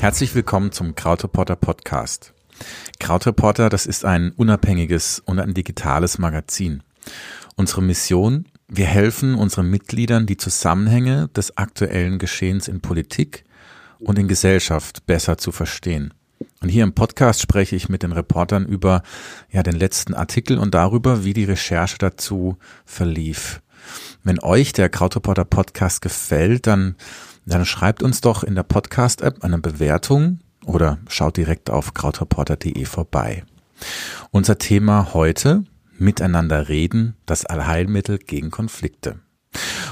Herzlich willkommen zum Krautreporter Podcast. Krautreporter, das ist ein unabhängiges und ein digitales Magazin. Unsere Mission, wir helfen unseren Mitgliedern, die Zusammenhänge des aktuellen Geschehens in Politik und in Gesellschaft besser zu verstehen. Und hier im Podcast spreche ich mit den Reportern über ja, den letzten Artikel und darüber, wie die Recherche dazu verlief. Wenn euch der Krautreporter Podcast gefällt, dann dann schreibt uns doch in der Podcast-App eine Bewertung oder schaut direkt auf krautreporter.de vorbei. Unser Thema heute, Miteinander reden, das Allheilmittel gegen Konflikte.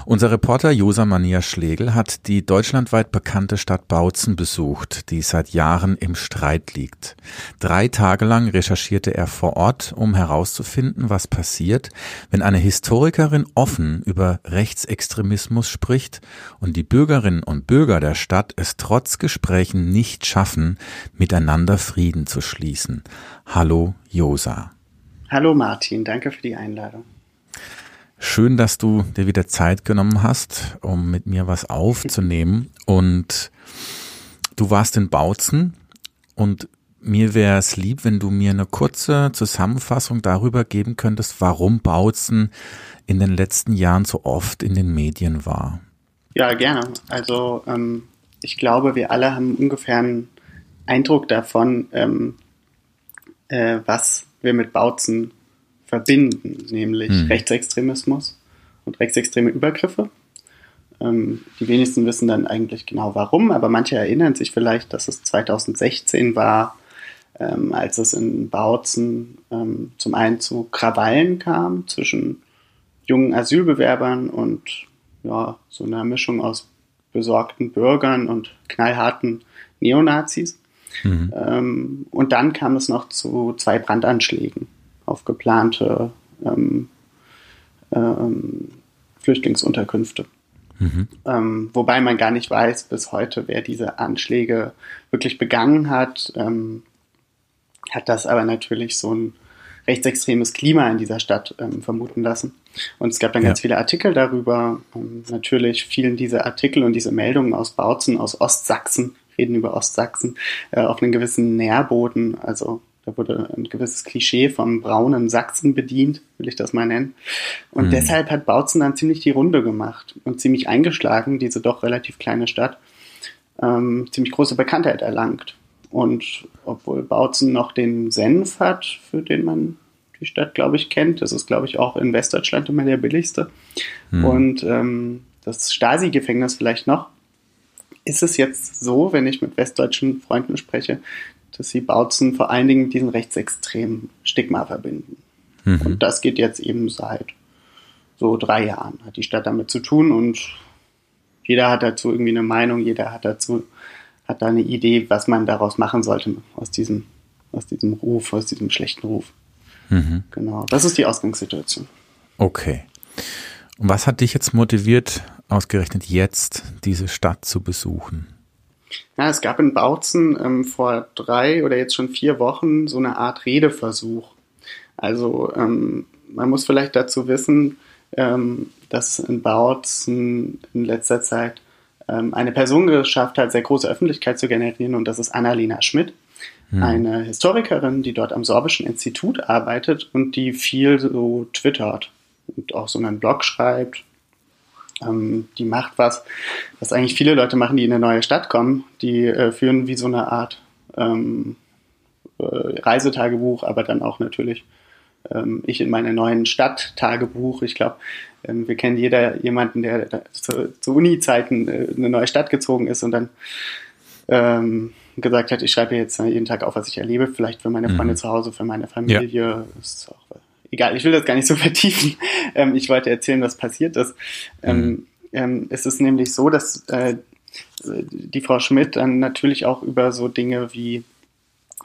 Unser Reporter Josa Mania Schlegel hat die deutschlandweit bekannte Stadt Bautzen besucht, die seit Jahren im Streit liegt. Drei Tage lang recherchierte er vor Ort, um herauszufinden, was passiert, wenn eine Historikerin offen über Rechtsextremismus spricht und die Bürgerinnen und Bürger der Stadt es trotz Gesprächen nicht schaffen, miteinander Frieden zu schließen. Hallo Josa. Hallo Martin, danke für die Einladung. Schön, dass du dir wieder Zeit genommen hast, um mit mir was aufzunehmen. Und du warst in Bautzen und mir wäre es lieb, wenn du mir eine kurze Zusammenfassung darüber geben könntest, warum Bautzen in den letzten Jahren so oft in den Medien war. Ja, gerne. Also ähm, ich glaube, wir alle haben ungefähr einen Eindruck davon, ähm, äh, was wir mit Bautzen verbinden, nämlich hm. Rechtsextremismus und rechtsextreme Übergriffe. Ähm, die wenigsten wissen dann eigentlich genau warum, aber manche erinnern sich vielleicht, dass es 2016 war, ähm, als es in Bautzen ähm, zum einen zu Krawallen kam zwischen jungen Asylbewerbern und ja, so einer Mischung aus besorgten Bürgern und knallharten Neonazis. Mhm. Ähm, und dann kam es noch zu zwei Brandanschlägen auf geplante ähm, ähm, Flüchtlingsunterkünfte. Mhm. Ähm, wobei man gar nicht weiß bis heute, wer diese Anschläge wirklich begangen hat. Ähm, hat das aber natürlich so ein rechtsextremes Klima in dieser Stadt ähm, vermuten lassen. Und es gab dann ja. ganz viele Artikel darüber. Ähm, natürlich fielen diese Artikel und diese Meldungen aus Bautzen, aus Ostsachsen, reden über Ostsachsen, äh, auf einen gewissen Nährboden. Also da wurde ein gewisses Klischee vom braunen Sachsen bedient, will ich das mal nennen. Und mhm. deshalb hat Bautzen dann ziemlich die Runde gemacht und ziemlich eingeschlagen, diese doch relativ kleine Stadt, ähm, ziemlich große Bekanntheit erlangt. Und obwohl Bautzen noch den Senf hat, für den man die Stadt, glaube ich, kennt, das ist, glaube ich, auch in Westdeutschland immer der billigste. Mhm. Und ähm, das Stasi-Gefängnis vielleicht noch, ist es jetzt so, wenn ich mit westdeutschen Freunden spreche, dass sie Bautzen vor allen Dingen mit diesem rechtsextremen Stigma verbinden. Mhm. Und das geht jetzt eben seit so drei Jahren, hat die Stadt damit zu tun und jeder hat dazu irgendwie eine Meinung, jeder hat dazu, hat da eine Idee, was man daraus machen sollte, aus diesem, aus diesem Ruf, aus diesem schlechten Ruf. Mhm. Genau, das ist die Ausgangssituation. Okay. Und was hat dich jetzt motiviert, ausgerechnet jetzt diese Stadt zu besuchen? Ja, es gab in Bautzen ähm, vor drei oder jetzt schon vier Wochen so eine Art Redeversuch. Also ähm, man muss vielleicht dazu wissen, ähm, dass in Bautzen in letzter Zeit ähm, eine Person geschafft hat, sehr große Öffentlichkeit zu generieren und das ist Annalena Schmidt, hm. eine Historikerin, die dort am Sorbischen Institut arbeitet und die viel so twittert und auch so einen Blog schreibt ähm, die macht was, was eigentlich viele Leute machen, die in eine neue Stadt kommen. Die äh, führen wie so eine Art ähm, äh, Reisetagebuch, aber dann auch natürlich ähm, ich in meiner neuen Stadt Tagebuch. Ich glaube, ähm, wir kennen jeder jemanden, der zu, zu Uni-Zeiten äh, in eine neue Stadt gezogen ist und dann ähm, gesagt hat, ich schreibe jetzt jeden Tag auf, was ich erlebe, vielleicht für meine Freunde mhm. zu Hause, für meine Familie. Ja. Ist auch egal, ich will das gar nicht so vertiefen. Ähm, ich wollte erzählen, was passiert ist. Ähm, mhm. Ähm, es ist nämlich so, dass äh, die Frau Schmidt dann natürlich auch über so Dinge wie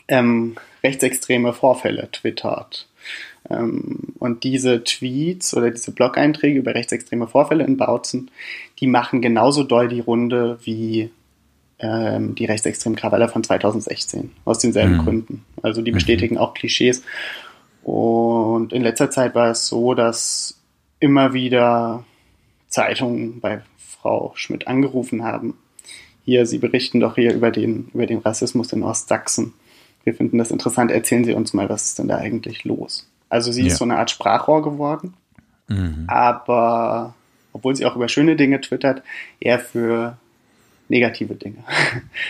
ähm, rechtsextreme Vorfälle twittert. Ähm, und diese Tweets oder diese Blog-Einträge über rechtsextreme Vorfälle in Bautzen, die machen genauso doll die Runde wie ähm, die rechtsextremen Krawalle von 2016, aus denselben mhm. Gründen. Also die mhm. bestätigen auch Klischees und in letzter Zeit war es so, dass immer wieder Zeitungen bei Frau Schmidt angerufen haben. Hier, Sie berichten doch hier über den, über den Rassismus in Ostsachsen. Wir finden das interessant. Erzählen Sie uns mal, was ist denn da eigentlich los? Also sie ja. ist so eine Art Sprachrohr geworden, mhm. aber obwohl sie auch über schöne Dinge twittert, eher für negative Dinge.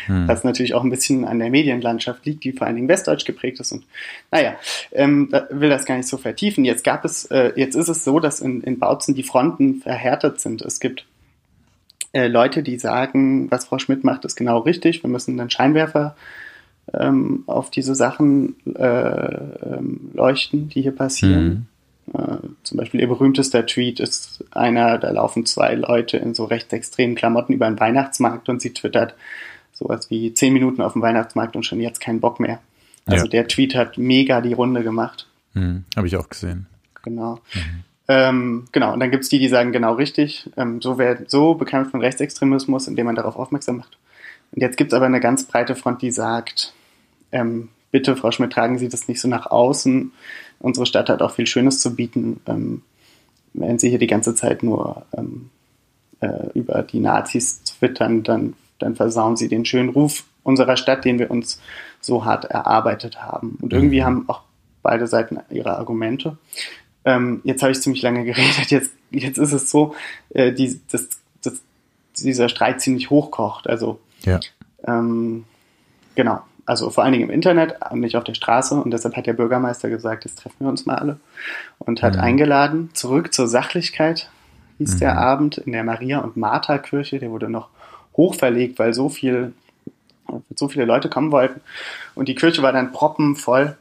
Hm. Was natürlich auch ein bisschen an der Medienlandschaft liegt, die vor allen Dingen westdeutsch geprägt ist. Und naja, ähm, da will das gar nicht so vertiefen. Jetzt gab es, äh, jetzt ist es so, dass in, in Bautzen die Fronten verhärtet sind. Es gibt äh, Leute, die sagen, was Frau Schmidt macht, ist genau richtig. Wir müssen einen Scheinwerfer ähm, auf diese Sachen äh, ähm, leuchten, die hier passieren. Mhm. Äh, zum Beispiel ihr berühmtester Tweet ist einer, da laufen zwei Leute in so rechtsextremen Klamotten über einen Weihnachtsmarkt und sie twittert sowas wie zehn Minuten auf dem Weihnachtsmarkt und schon jetzt keinen Bock mehr. Also ja. der Tweet hat mega die Runde gemacht. Mhm, Habe ich auch gesehen. Genau. Mhm. Ähm, genau, und dann gibt es die, die sagen, genau richtig, ähm, so, wär, so bekämpft man Rechtsextremismus, indem man darauf aufmerksam macht. Und jetzt gibt es aber eine ganz breite Front, die sagt, ähm, bitte, Frau Schmidt, tragen Sie das nicht so nach außen unsere Stadt hat auch viel Schönes zu bieten. Ähm, wenn sie hier die ganze Zeit nur ähm, äh, über die Nazis twittern, dann, dann versauen sie den schönen Ruf unserer Stadt, den wir uns so hart erarbeitet haben. Und irgendwie mhm. haben auch beide Seiten ihre Argumente. Ähm, jetzt habe ich ziemlich lange geredet. Jetzt, jetzt ist es so, äh, die, dass, dass dieser Streit ziemlich hochkocht. Also ja. ähm, genau also vor allen Dingen im Internet, nicht auf der Straße. Und deshalb hat der Bürgermeister gesagt, jetzt treffen wir uns mal alle. Und hat mhm. eingeladen, zurück zur Sachlichkeit, hieß mhm. der Abend in der Maria- und Martha-Kirche. Der wurde noch hochverlegt, weil so viel, so viele Leute kommen wollten. Und die Kirche war dann proppenvoll.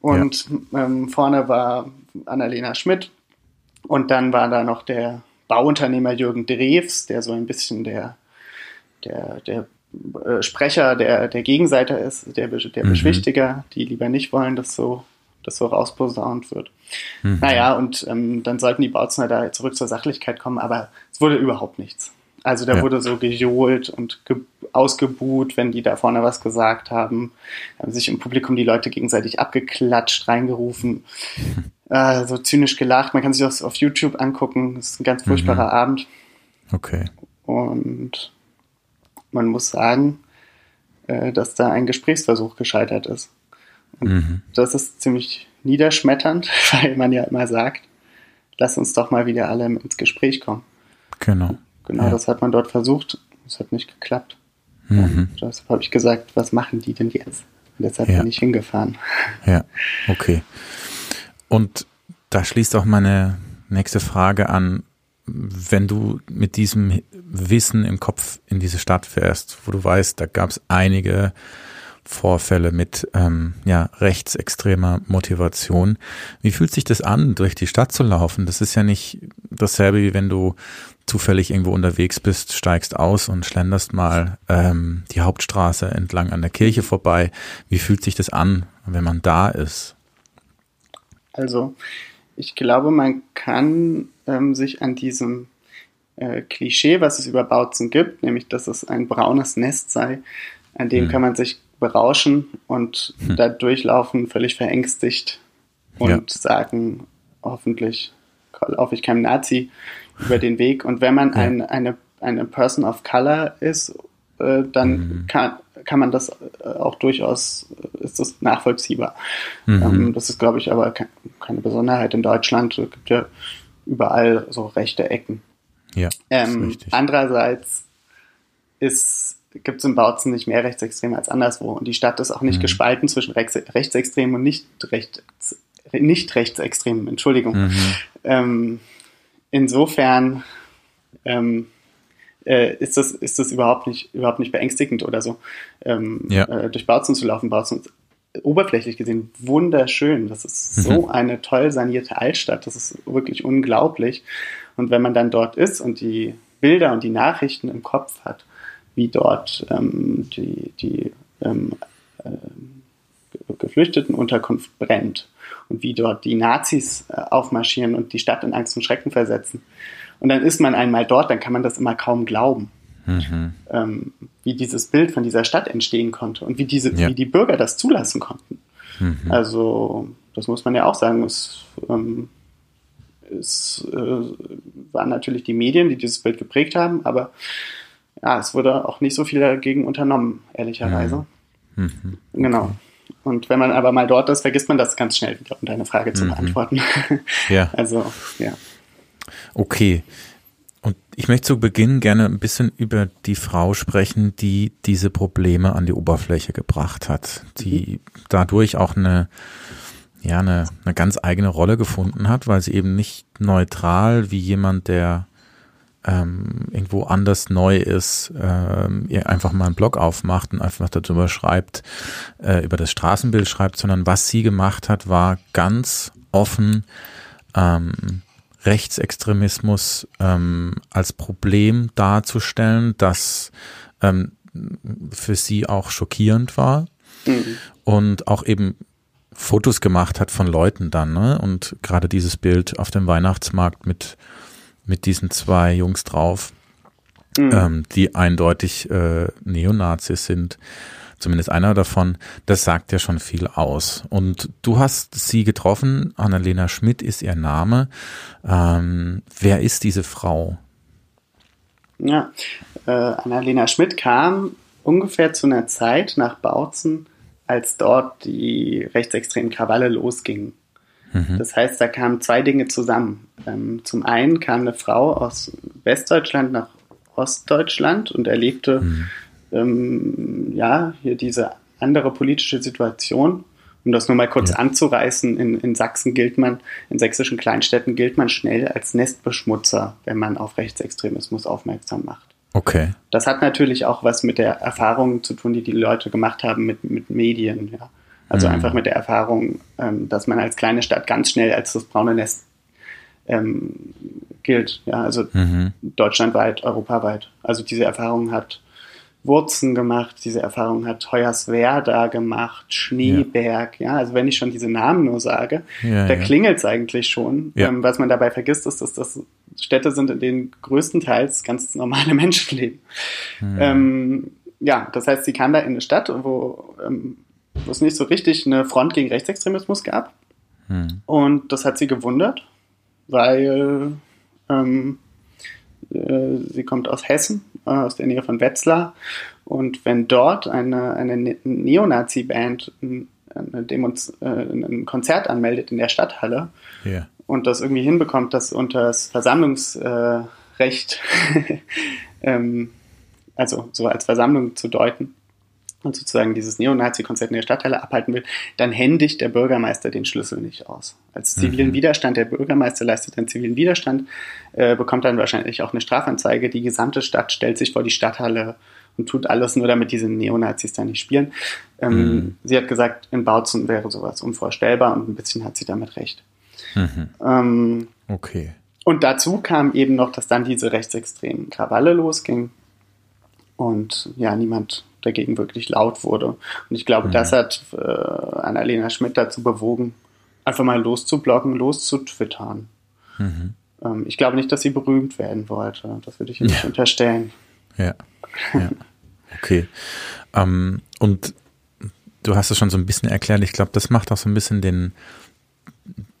Und ja. ähm, vorne war Annalena Schmidt. Und dann war da noch der Bauunternehmer Jürgen Drews, der so ein bisschen der, der, der Sprecher der, der Gegenseite ist, der, der mhm. Beschwichtiger, die lieber nicht wollen, dass so, dass so rausposaunt wird. Mhm. Naja, und ähm, dann sollten die Bautzner da zurück zur Sachlichkeit kommen, aber es wurde überhaupt nichts. Also da ja. wurde so gejohlt und ausgebuht, wenn die da vorne was gesagt haben. Da haben sich im Publikum die Leute gegenseitig abgeklatscht, reingerufen, äh, so zynisch gelacht. Man kann sich das auf YouTube angucken. Das ist ein ganz furchtbarer mhm. Abend. Okay. Und man muss sagen, äh, dass da ein Gesprächsversuch gescheitert ist. Und mhm. das ist ziemlich niederschmetternd, weil man ja immer sagt, lass uns doch mal wieder alle ins Gespräch kommen. Genau. Genau, ja. das hat man dort versucht. Es hat nicht geklappt. Mhm. deshalb habe ich gesagt, was machen die denn jetzt? Und deshalb ja. bin ich hingefahren. Ja, okay. Und da schließt auch meine nächste Frage an wenn du mit diesem Wissen im Kopf in diese Stadt fährst, wo du weißt, da gab es einige Vorfälle mit ähm, ja, rechtsextremer Motivation. Wie fühlt sich das an, durch die Stadt zu laufen? Das ist ja nicht dasselbe, wie wenn du zufällig irgendwo unterwegs bist, steigst aus und schlenderst mal ähm, die Hauptstraße entlang an der Kirche vorbei. Wie fühlt sich das an, wenn man da ist? Also, ich glaube, man kann ähm, sich an diesem äh, Klischee, was es über Bautzen gibt, nämlich dass es ein braunes Nest sei, an dem mhm. kann man sich berauschen und mhm. da durchlaufen, völlig verängstigt und ja. sagen, hoffentlich laufe ich keinem Nazi über den Weg. Und wenn man ja. ein, eine, eine Person of Color ist, äh, dann mhm. kann, kann man das äh, auch durchaus, äh, ist das nachvollziehbar. Mhm. Ähm, das ist, glaube ich, aber keine Besonderheit in Deutschland. Es gibt ja überall so rechte Ecken. Ja. Ähm, andererseits ist, gibt es in Bautzen nicht mehr Rechtsextreme als anderswo. Und die Stadt ist auch nicht mhm. gespalten zwischen Rechts, Rechtsextremen und nicht, Rechts, nicht Rechtsextremen, Entschuldigung. Mhm. Ähm, insofern ähm, äh, ist, das, ist das überhaupt nicht, überhaupt nicht beängstigend oder so, ähm, ja. äh, durch Bautzen zu laufen. Bautzen oberflächlich gesehen wunderschön. Das ist mhm. so eine toll sanierte Altstadt. Das ist wirklich unglaublich. Und wenn man dann dort ist und die Bilder und die Nachrichten im Kopf hat, wie dort ähm, die, die ähm, äh, Geflüchtetenunterkunft brennt und wie dort die Nazis äh, aufmarschieren und die Stadt in Angst und Schrecken versetzen. Und dann ist man einmal dort, dann kann man das immer kaum glauben mhm. ähm, wie dieses Bild von dieser Stadt entstehen konnte und wie, diese, ja. wie die Bürger das zulassen konnten. Mhm. Also, das muss man ja auch sagen, ist, ähm, es äh, waren natürlich die Medien, die dieses Bild geprägt haben, aber ja, es wurde auch nicht so viel dagegen unternommen, ehrlicherweise. Mhm. Mhm. Genau. Und wenn man aber mal dort ist, vergisst man das ganz schnell wieder, um deine Frage zu mhm. beantworten. Ja. Also, ja. Okay. Und ich möchte zu Beginn gerne ein bisschen über die Frau sprechen, die diese Probleme an die Oberfläche gebracht hat, die mhm. dadurch auch eine, ja, eine, eine ganz eigene Rolle gefunden hat, weil sie eben nicht neutral wie jemand, der ähm, irgendwo anders neu ist, ähm, ihr einfach mal einen Blog aufmacht und einfach darüber schreibt, äh, über das Straßenbild schreibt, sondern was sie gemacht hat, war ganz offen ähm, Rechtsextremismus ähm, als Problem darzustellen, das ähm, für sie auch schockierend war mhm. und auch eben Fotos gemacht hat von Leuten dann, ne? Und gerade dieses Bild auf dem Weihnachtsmarkt mit mit diesen zwei Jungs drauf, mhm. ähm, die eindeutig äh, Neonazis sind. Zumindest einer davon, das sagt ja schon viel aus. Und du hast sie getroffen, Annalena Schmidt ist ihr Name. Ähm, wer ist diese Frau? Ja, äh, Annalena Schmidt kam ungefähr zu einer Zeit nach Bautzen, als dort die rechtsextremen Krawalle losgingen. Mhm. Das heißt, da kamen zwei Dinge zusammen. Ähm, zum einen kam eine Frau aus Westdeutschland nach Ostdeutschland und erlebte mhm. Ähm, ja hier diese andere politische Situation. Um das nur mal kurz ja. anzureißen, in, in Sachsen gilt man, in sächsischen Kleinstädten gilt man schnell als Nestbeschmutzer, wenn man auf Rechtsextremismus aufmerksam macht. Okay. Das hat natürlich auch was mit der Erfahrung zu tun, die die Leute gemacht haben mit, mit Medien. Ja. Also mhm. einfach mit der Erfahrung, ähm, dass man als kleine Stadt ganz schnell als das braune Nest ähm, gilt. Ja, also mhm. deutschlandweit, europaweit. Also diese Erfahrung hat Wurzen gemacht, diese Erfahrung hat Hoyerswerda gemacht, Schneeberg, ja. ja. also wenn ich schon diese Namen nur sage, ja, da ja. klingelt es eigentlich schon. Ähm, was man dabei vergisst, ist, dass das Städte sind, in denen größtenteils ganz normale Menschen leben. Mhm. Ähm, ja, das heißt, sie kam da in eine Stadt, wo ähm, es nicht so richtig eine Front gegen Rechtsextremismus gab. Hm. Und das hat sie gewundert, weil ähm, äh, sie kommt aus Hessen, äh, aus der Nähe von Wetzlar. Und wenn dort eine, eine ne-, Neonazi-Band ein, äh, ein Konzert anmeldet in der Stadthalle yeah. und das irgendwie hinbekommt, das unter das Versammlungsrecht, ähm, also so als Versammlung zu deuten, und sozusagen dieses Neonazi-Konzert in der Stadtteile abhalten will, dann händigt der Bürgermeister den Schlüssel nicht aus. Als zivilen mhm. Widerstand, der Bürgermeister leistet einen zivilen Widerstand, äh, bekommt dann wahrscheinlich auch eine Strafanzeige. Die gesamte Stadt stellt sich vor die Stadthalle und tut alles nur, damit diese Neonazis da nicht spielen. Ähm, mhm. Sie hat gesagt, in Bautzen wäre sowas unvorstellbar und ein bisschen hat sie damit recht. Mhm. Ähm, okay. Und dazu kam eben noch, dass dann diese rechtsextremen Krawalle losging und ja, niemand dagegen wirklich laut wurde. Und ich glaube, mhm. das hat äh, Annalena Schmidt dazu bewogen, einfach mal loszublocken, loszutwittern. Mhm. Ähm, ich glaube nicht, dass sie berühmt werden wollte. Das würde ich ja. nicht unterstellen. Ja. ja. Okay. ähm, und du hast es schon so ein bisschen erklärt. Ich glaube, das macht auch so ein bisschen den,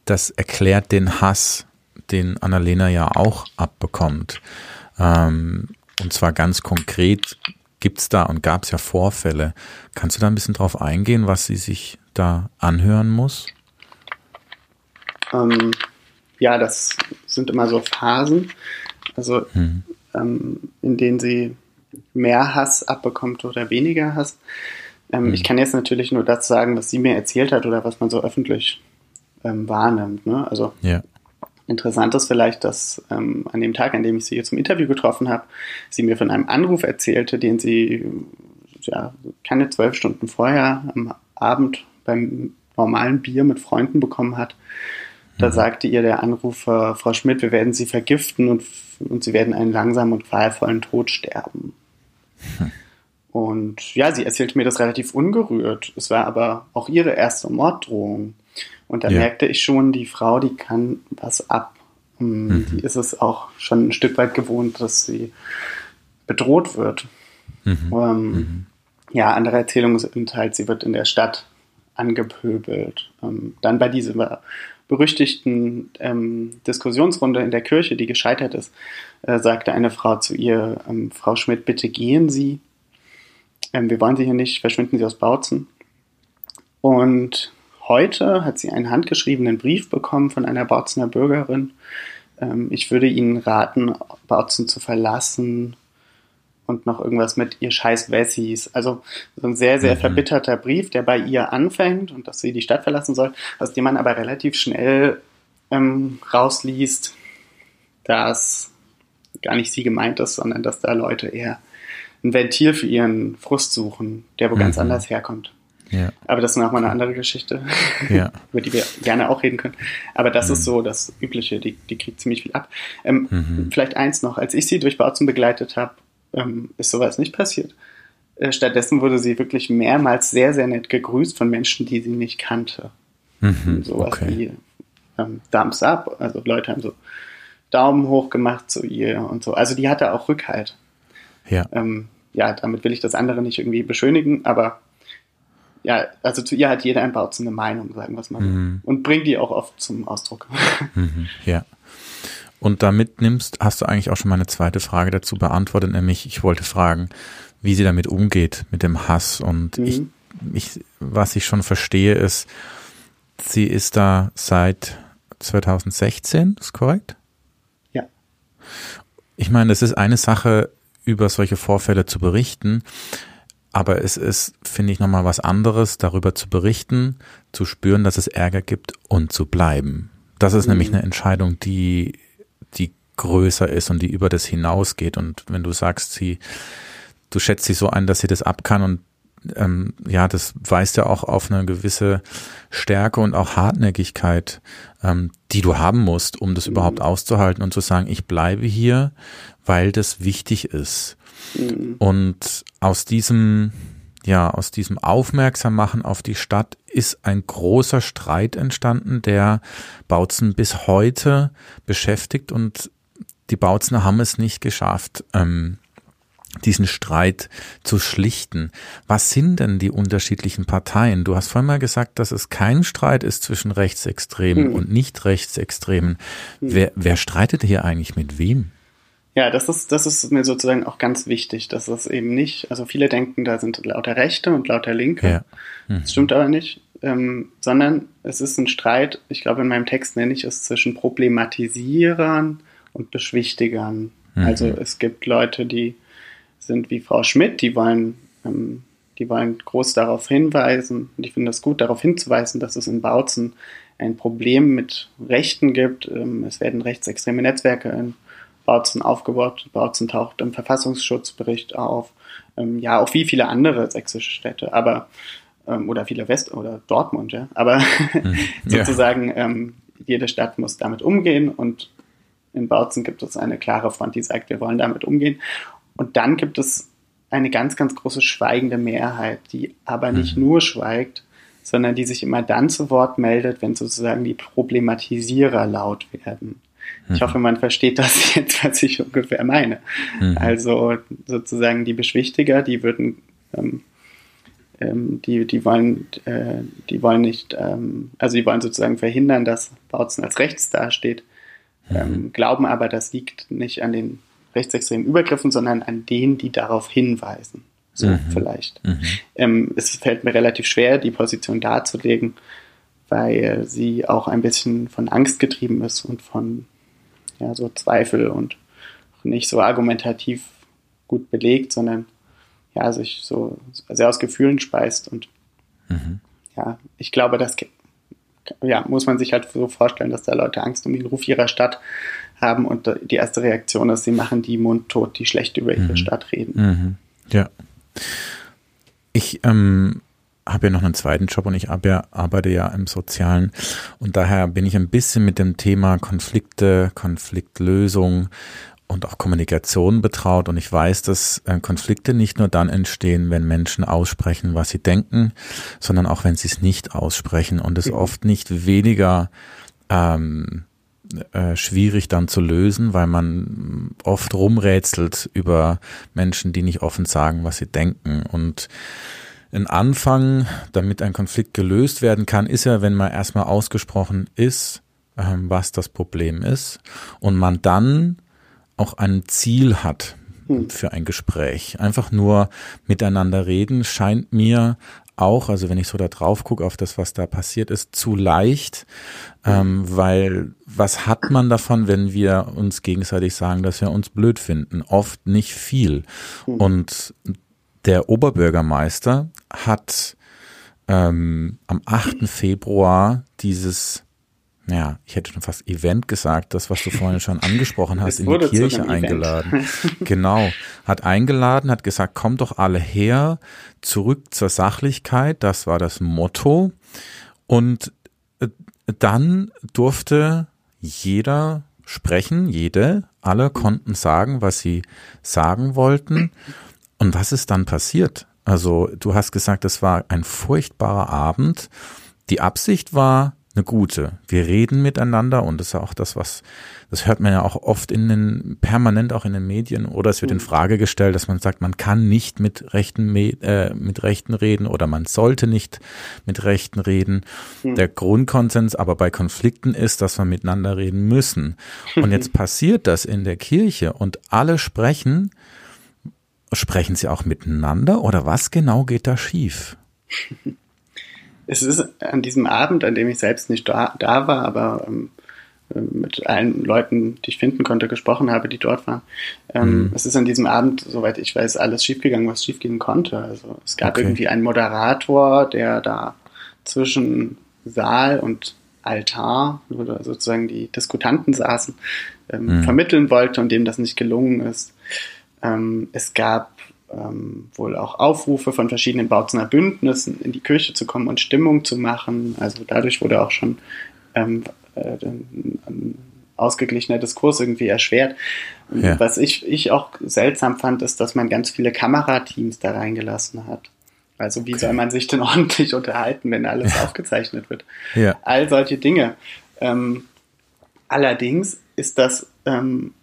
das erklärt den Hass, den Annalena ja auch abbekommt. Ähm, und zwar ganz konkret gibt es da und gab es ja Vorfälle. Kannst du da ein bisschen drauf eingehen, was sie sich da anhören muss? Ähm, ja, das sind immer so Phasen, also hm. ähm, in denen sie mehr Hass abbekommt oder weniger Hass. Ähm, hm. Ich kann jetzt natürlich nur das sagen, was sie mir erzählt hat oder was man so öffentlich ähm, wahrnimmt. Ne? Also ja. Interessant ist vielleicht, dass ähm, an dem Tag, an dem ich sie hier zum Interview getroffen habe, sie mir von einem Anruf erzählte, den sie ja, keine zwölf Stunden vorher am Abend beim normalen Bier mit Freunden bekommen hat. Da mhm. sagte ihr der Anrufer, Frau Schmidt, wir werden Sie vergiften und, und Sie werden einen langsamen und qualvollen Tod sterben. Mhm. Und ja, sie erzählte mir das relativ ungerührt. Es war aber auch ihre erste Morddrohung. Und da ja. merkte ich schon, die Frau, die kann was ab. Hm, mhm. Die ist es auch schon ein Stück weit gewohnt, dass sie bedroht wird. Mhm. Ähm, mhm. Ja, andere Erzählungen sind halt, sie wird in der Stadt angepöbelt. Ähm, dann bei dieser berüchtigten ähm, Diskussionsrunde in der Kirche, die gescheitert ist, äh, sagte eine Frau zu ihr, ähm, Frau Schmidt, bitte gehen Sie. Ähm, wir wollen Sie hier nicht, verschwinden Sie aus Bautzen. Und heute hat sie einen handgeschriebenen Brief bekommen von einer Bautzener Bürgerin. Ähm, ich würde Ihnen raten, Bautzen zu verlassen und noch irgendwas mit ihr scheiß Wessis. Also so ein sehr, sehr mhm. verbitterter Brief, der bei ihr anfängt und dass sie die Stadt verlassen soll, aus dem man aber relativ schnell ähm, rausliest, dass gar nicht sie gemeint ist, sondern dass da Leute eher ein Ventil für ihren Frust suchen, der wo mhm. ganz anders herkommt. Ja. Aber das ist noch mal eine andere Geschichte, ja. über die wir gerne auch reden können. Aber das mhm. ist so das Übliche, die, die kriegt ziemlich viel ab. Ähm, mhm. Vielleicht eins noch, als ich sie durch Bautzen begleitet habe, ähm, ist sowas nicht passiert. Äh, stattdessen wurde sie wirklich mehrmals sehr, sehr nett gegrüßt von Menschen, die sie nicht kannte. Mhm, sowas okay. wie ähm, Thumbs up, also Leute haben so Daumen hoch gemacht zu ihr und so. Also die hatte auch Rückhalt. Ja. Ähm, ja, damit will ich das andere nicht irgendwie beschönigen, aber ja, also zu ihr hat jeder ein Bautzen eine Meinung, sagen wir es mal. Mhm. Und bringt die auch oft zum Ausdruck. Mhm, ja. Und damit nimmst, hast du eigentlich auch schon meine zweite Frage dazu beantwortet, nämlich ich wollte fragen, wie sie damit umgeht, mit dem Hass. Und mhm. ich, ich, was ich schon verstehe, ist, sie ist da seit 2016, ist korrekt? Ja. Ich meine, es ist eine Sache, über solche Vorfälle zu berichten, aber es ist, finde ich, nochmal was anderes, darüber zu berichten, zu spüren, dass es Ärger gibt und zu bleiben. Das ist mhm. nämlich eine Entscheidung, die die größer ist und die über das hinausgeht. Und wenn du sagst, sie, du schätzt sie so ein, dass sie das ab kann und ähm, ja, das weist ja auch auf eine gewisse Stärke und auch Hartnäckigkeit, ähm, die du haben musst, um das mhm. überhaupt auszuhalten und zu sagen, ich bleibe hier, weil das wichtig ist. Mhm. Und aus diesem, ja, aus diesem Aufmerksammachen auf die Stadt ist ein großer Streit entstanden, der Bautzen bis heute beschäftigt und die Bautzener haben es nicht geschafft, ähm, diesen Streit zu schlichten. Was sind denn die unterschiedlichen Parteien? Du hast vorhin mal gesagt, dass es kein Streit ist zwischen Rechtsextremen hm. und Nicht-Rechtsextremen. Hm. Wer, wer streitet hier eigentlich mit wem? Ja, das ist, das ist mir sozusagen auch ganz wichtig, dass es eben nicht, also viele denken, da sind lauter Rechte und lauter Linke. Ja. Mhm. Das stimmt aber nicht, ähm, sondern es ist ein Streit, ich glaube in meinem Text nenne ich es zwischen Problematisierern und Beschwichtigern. Mhm. Also es gibt Leute, die sind wie Frau Schmidt, die wollen, ähm, die wollen groß darauf hinweisen, und ich finde es gut, darauf hinzuweisen, dass es in Bautzen ein Problem mit Rechten gibt. Ähm, es werden rechtsextreme Netzwerke in Bautzen aufgebaut. Bautzen taucht im Verfassungsschutzbericht auf. Ähm, ja, auch wie viele andere sächsische Städte, aber ähm, oder viele West- oder Dortmund, ja. Aber hm. sozusagen ähm, jede Stadt muss damit umgehen und in Bautzen gibt es eine klare Front, die sagt, wir wollen damit umgehen. Und dann gibt es eine ganz, ganz große schweigende Mehrheit, die aber nicht mhm. nur schweigt, sondern die sich immer dann zu Wort meldet, wenn sozusagen die Problematisierer laut werden. Ich hoffe, man versteht das jetzt, was ich ungefähr meine. Mhm. Also sozusagen die Beschwichtiger, die würden, ähm, ähm, die, die wollen, äh, die wollen nicht, ähm, also die wollen sozusagen verhindern, dass Bautzen als rechts dasteht, mhm. Ähm, glauben aber, das liegt nicht an den rechtsextremen Übergriffen, sondern an denen, die darauf hinweisen. So mhm. vielleicht. Mhm. Ähm, es fällt mir relativ schwer, die Position darzulegen, weil sie auch ein bisschen von Angst getrieben ist und von ja, so Zweifel und nicht so argumentativ gut belegt, sondern ja, sich so sehr aus Gefühlen speist. Und mhm. ja, ich glaube, das ja, muss man sich halt so vorstellen, dass da Leute Angst um den Ruf ihrer Stadt haben und die erste Reaktion ist, sie machen die mundtot, die schlecht über ihre mhm. Stadt reden. Mhm. Ja. Ich ähm, habe ja noch einen zweiten Job und ich arbeite ja im Sozialen. Und daher bin ich ein bisschen mit dem Thema Konflikte, Konfliktlösung und auch Kommunikation betraut. Und ich weiß, dass äh, Konflikte nicht nur dann entstehen, wenn Menschen aussprechen, was sie denken, sondern auch wenn sie es nicht aussprechen. Und es oft nicht weniger ähm, äh, schwierig dann zu lösen, weil man oft rumrätselt über Menschen, die nicht offen sagen, was sie denken. Und ein Anfang, damit ein Konflikt gelöst werden kann, ist ja, wenn man erstmal ausgesprochen ist, ähm, was das Problem ist und man dann auch ein Ziel hat hm. für ein Gespräch. Einfach nur miteinander reden scheint mir auch, also wenn ich so da drauf gucke auf das, was da passiert ist, zu leicht, ähm, weil was hat man davon, wenn wir uns gegenseitig sagen, dass wir uns blöd finden? Oft nicht viel. Hm. Und der Oberbürgermeister hat ähm, am 8. Februar dieses, ja, ich hätte schon fast Event gesagt, das, was du vorhin schon angesprochen hast, in die Kirche eingeladen. genau, hat eingeladen, hat gesagt, kommt doch alle her, zurück zur Sachlichkeit, das war das Motto. Und äh, dann durfte jeder sprechen, jede, alle konnten sagen, was sie sagen wollten. Und was ist dann passiert? Also du hast gesagt, es war ein furchtbarer Abend. Die Absicht war eine gute. Wir reden miteinander und das ist auch das, was, das hört man ja auch oft in den, permanent auch in den Medien oder es wird in mhm. Frage gestellt, dass man sagt, man kann nicht mit Rechten, äh, mit Rechten reden oder man sollte nicht mit Rechten reden. Mhm. Der Grundkonsens aber bei Konflikten ist, dass wir miteinander reden müssen. Und jetzt passiert das in der Kirche und alle sprechen Sprechen Sie auch miteinander oder was genau geht da schief? Es ist an diesem Abend, an dem ich selbst nicht da, da war, aber ähm, mit allen Leuten, die ich finden konnte, gesprochen habe, die dort waren. Ähm, mhm. Es ist an diesem Abend, soweit ich weiß, alles schiefgegangen, was schiefgehen konnte. Also es gab okay. irgendwie einen Moderator, der da zwischen Saal und Altar oder sozusagen die Diskutanten saßen, ähm, mhm. vermitteln wollte und dem das nicht gelungen ist. Ähm, es gab ähm, wohl auch Aufrufe von verschiedenen Bautzener Bündnissen, in die Kirche zu kommen und Stimmung zu machen. Also dadurch wurde auch schon ähm, äh, ein ausgeglichener Diskurs irgendwie erschwert. Ja. Was ich, ich auch seltsam fand, ist, dass man ganz viele Kamerateams da reingelassen hat. Also wie okay. soll man sich denn ordentlich unterhalten, wenn alles ja. aufgezeichnet wird? Ja. All solche Dinge. Ähm, allerdings ist das ähm,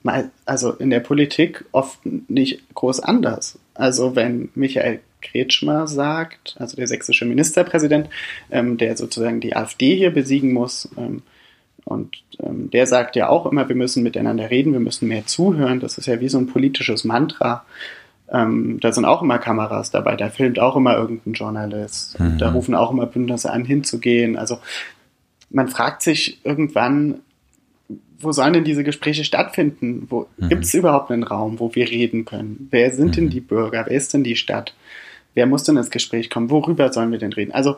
also in der Politik oft nicht groß anders. Also wenn Michael Kretschmer sagt, also der sächsische Ministerpräsident, ähm, der sozusagen die AfD hier besiegen muss, ähm, und ähm, der sagt ja auch immer, wir müssen miteinander reden, wir müssen mehr zuhören. Das ist ja wie so ein politisches Mantra. Ähm, da sind auch immer Kameras dabei, da filmt auch immer irgendein Journalist. Mhm. Da rufen auch immer Bündnisse an, hinzugehen. Also man fragt sich irgendwann, wo sollen denn diese Gespräche stattfinden? Wo mhm. gibt es überhaupt einen Raum, wo wir reden können? Wer sind mhm. denn die Bürger? Wer ist denn die Stadt? Wer muss denn ins Gespräch kommen? Worüber sollen wir denn reden? Also,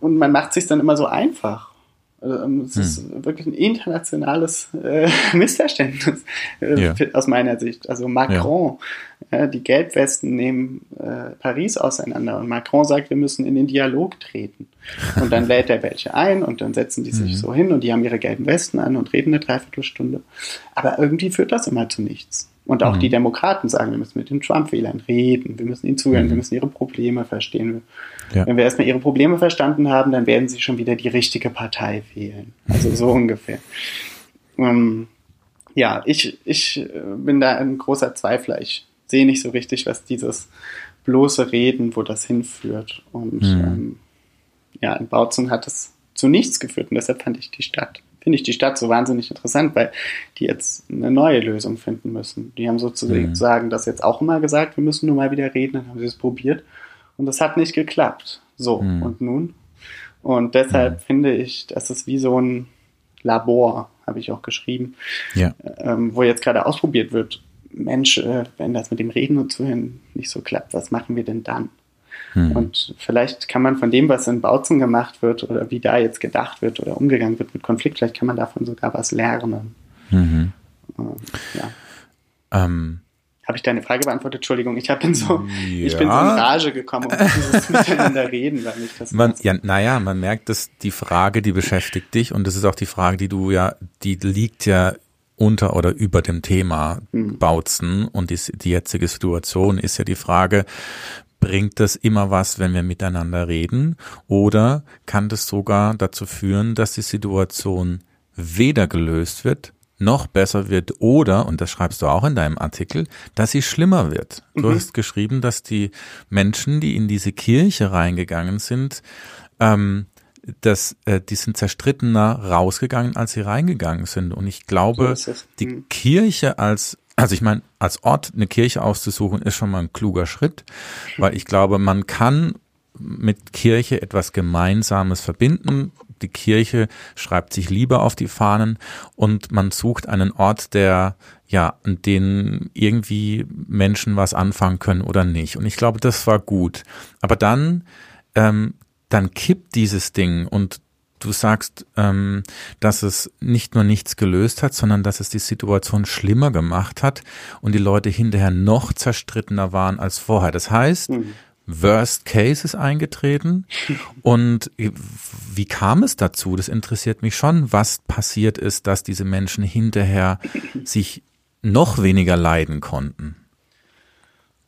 und man macht sich dann immer so einfach. Also, ähm, es hm. ist wirklich ein internationales äh, Missverständnis äh, ja. aus meiner Sicht. Also Macron, ja. Äh, die Gelbwesten nehmen äh, Paris auseinander und Macron sagt, wir müssen in den Dialog treten. Und dann lädt er welche ein und dann setzen die sich mhm. so hin und die haben ihre gelben Westen an und reden eine Dreiviertelstunde. Aber irgendwie führt das immer zu nichts. Und auch mhm. die Demokraten sagen, wir müssen mit den Trump-Wählern reden, wir müssen ihnen zuhören, mhm. wir müssen ihre Probleme verstehen. Ja. Wenn wir erstmal ihre Probleme verstanden haben, dann werden sie schon wieder die richtige Partei wählen. Also so ungefähr. Ähm, ja, ich, ich äh, bin da ein großer Zweifler. Ich sehe nicht so richtig, was dieses bloße Reden, wo das hinführt. Und mhm. ähm, ja, in Bautzen hat es zu nichts geführt und deshalb fand ich die Stadt finde ich die Stadt so wahnsinnig interessant, weil die jetzt eine neue Lösung finden müssen. Die haben sozusagen mhm. das jetzt auch immer gesagt, wir müssen nur mal wieder reden, dann haben sie es probiert und das hat nicht geklappt. So, mhm. und nun? Und deshalb mhm. finde ich, das ist wie so ein Labor, habe ich auch geschrieben, ja. ähm, wo jetzt gerade ausprobiert wird. Mensch, äh, wenn das mit dem Reden und Zuhören nicht so klappt, was machen wir denn dann? Hm. Und vielleicht kann man von dem, was in Bautzen gemacht wird oder wie da jetzt gedacht wird oder umgegangen wird mit Konflikt, vielleicht kann man davon sogar was lernen. Mhm. Äh, ja. Ähm. Habe ich deine Frage beantwortet? Entschuldigung, ich bin so, ja. ich bin so in Rage gekommen, um dieses Miteinander reden, weil ich das. Man, ja, naja, man merkt, dass die Frage, die beschäftigt dich und das ist auch die Frage, die du ja, die liegt ja unter oder über dem Thema hm. Bautzen und die, die jetzige Situation ist ja die Frage, bringt das immer was, wenn wir miteinander reden? Oder kann das sogar dazu führen, dass die Situation weder gelöst wird, noch besser wird oder, und das schreibst du auch in deinem Artikel, dass sie schlimmer wird. Du mhm. hast geschrieben, dass die Menschen, die in diese Kirche reingegangen sind, ähm, dass äh, die sind zerstrittener rausgegangen, als sie reingegangen sind. Und ich glaube, so die mhm. Kirche als also ich meine, als Ort eine Kirche auszusuchen, ist schon mal ein kluger Schritt, weil ich glaube, man kann mit Kirche etwas Gemeinsames verbinden. Die Kirche schreibt sich lieber auf die Fahnen und man sucht einen Ort, der ja, an denen irgendwie Menschen was anfangen können oder nicht. Und ich glaube, das war gut. Aber dann ähm, dann kippt dieses Ding und du sagst, ähm, dass es nicht nur nichts gelöst hat, sondern dass es die Situation schlimmer gemacht hat und die Leute hinterher noch zerstrittener waren als vorher. Das heißt, mhm. Worst Case ist eingetreten. Und wie kam es dazu? Das interessiert mich schon, was passiert ist, dass diese Menschen hinterher sich noch weniger leiden konnten.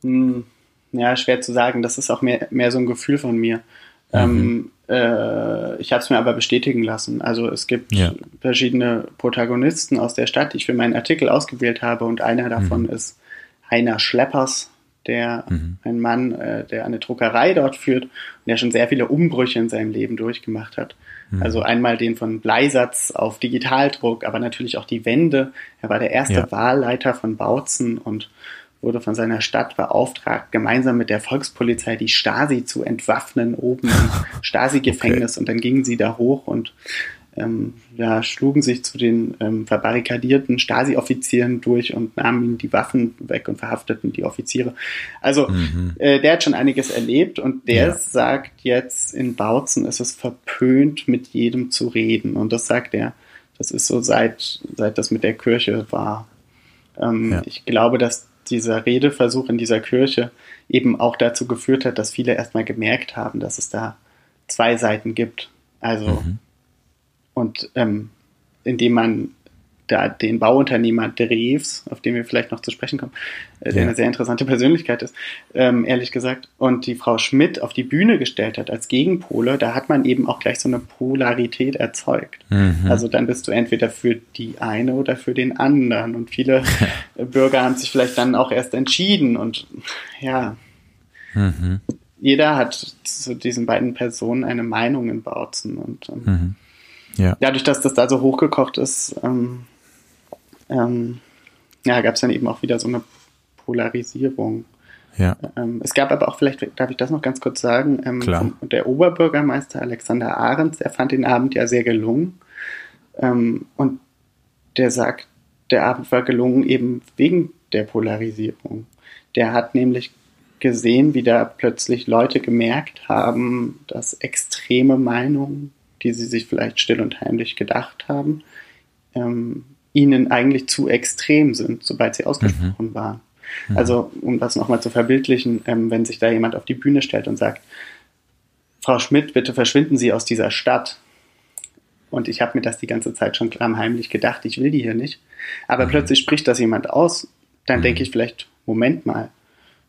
Hm, ja, schwer zu sagen. Das ist auch mehr, mehr so ein Gefühl von mir. Mhm. Ähm, äh, ich habe es mir aber bestätigen lassen. Also es gibt ja. verschiedene Protagonisten aus der Stadt, die ich für meinen Artikel ausgewählt habe und einer davon mhm. ist Heiner Schleppers, der mhm. ein Mann, äh, der eine Druckerei dort führt und der schon sehr viele Umbrüche in seinem Leben durchgemacht hat. Mhm. Also einmal den von Bleisatz auf Digitaldruck, aber natürlich auch die Wende. Er war der erste ja. Wahlleiter von Bautzen und wurde von seiner Stadt beauftragt, gemeinsam mit der Volkspolizei die Stasi zu entwaffnen, oben im Stasi-Gefängnis. Okay. Und dann gingen sie da hoch und ähm, ja, schlugen sich zu den ähm, verbarrikadierten Stasi-Offizieren durch und nahmen ihnen die Waffen weg und verhafteten die Offiziere. Also mhm. äh, der hat schon einiges erlebt und der ja. sagt jetzt, in Bautzen ist es verpönt, mit jedem zu reden. Und das sagt er, das ist so seit, seit das mit der Kirche war. Ähm, ja. Ich glaube, dass dieser Redeversuch in dieser Kirche eben auch dazu geführt hat, dass viele erstmal gemerkt haben, dass es da zwei Seiten gibt. Also, mhm. und ähm, indem man da den Bauunternehmer Drews, auf den wir vielleicht noch zu sprechen kommen, äh, der ja. eine sehr interessante Persönlichkeit ist, ähm, ehrlich gesagt, und die Frau Schmidt auf die Bühne gestellt hat als Gegenpole, da hat man eben auch gleich so eine Polarität erzeugt. Mhm. Also dann bist du entweder für die eine oder für den anderen. Und viele Bürger haben sich vielleicht dann auch erst entschieden und ja. Mhm. Jeder hat zu diesen beiden Personen eine Meinung in Bautzen und ähm, mhm. ja. dadurch, dass das da so hochgekocht ist, ähm, ähm, ja, gab es dann eben auch wieder so eine Polarisierung. Ja. Ähm, es gab aber auch, vielleicht darf ich das noch ganz kurz sagen, ähm, Klar. der Oberbürgermeister Alexander Ahrens, der fand den Abend ja sehr gelungen. Ähm, und der sagt, der Abend war gelungen eben wegen der Polarisierung. Der hat nämlich gesehen, wie da plötzlich Leute gemerkt haben, dass extreme Meinungen, die sie sich vielleicht still und heimlich gedacht haben, ähm, ihnen eigentlich zu extrem sind, sobald sie ausgesprochen mhm. waren. Mhm. Also, um das nochmal zu verbildlichen, ähm, wenn sich da jemand auf die Bühne stellt und sagt, Frau Schmidt, bitte verschwinden Sie aus dieser Stadt. Und ich habe mir das die ganze Zeit schon klammheimlich gedacht, ich will die hier nicht. Aber mhm. plötzlich spricht das jemand aus, dann denke mhm. ich vielleicht, Moment mal,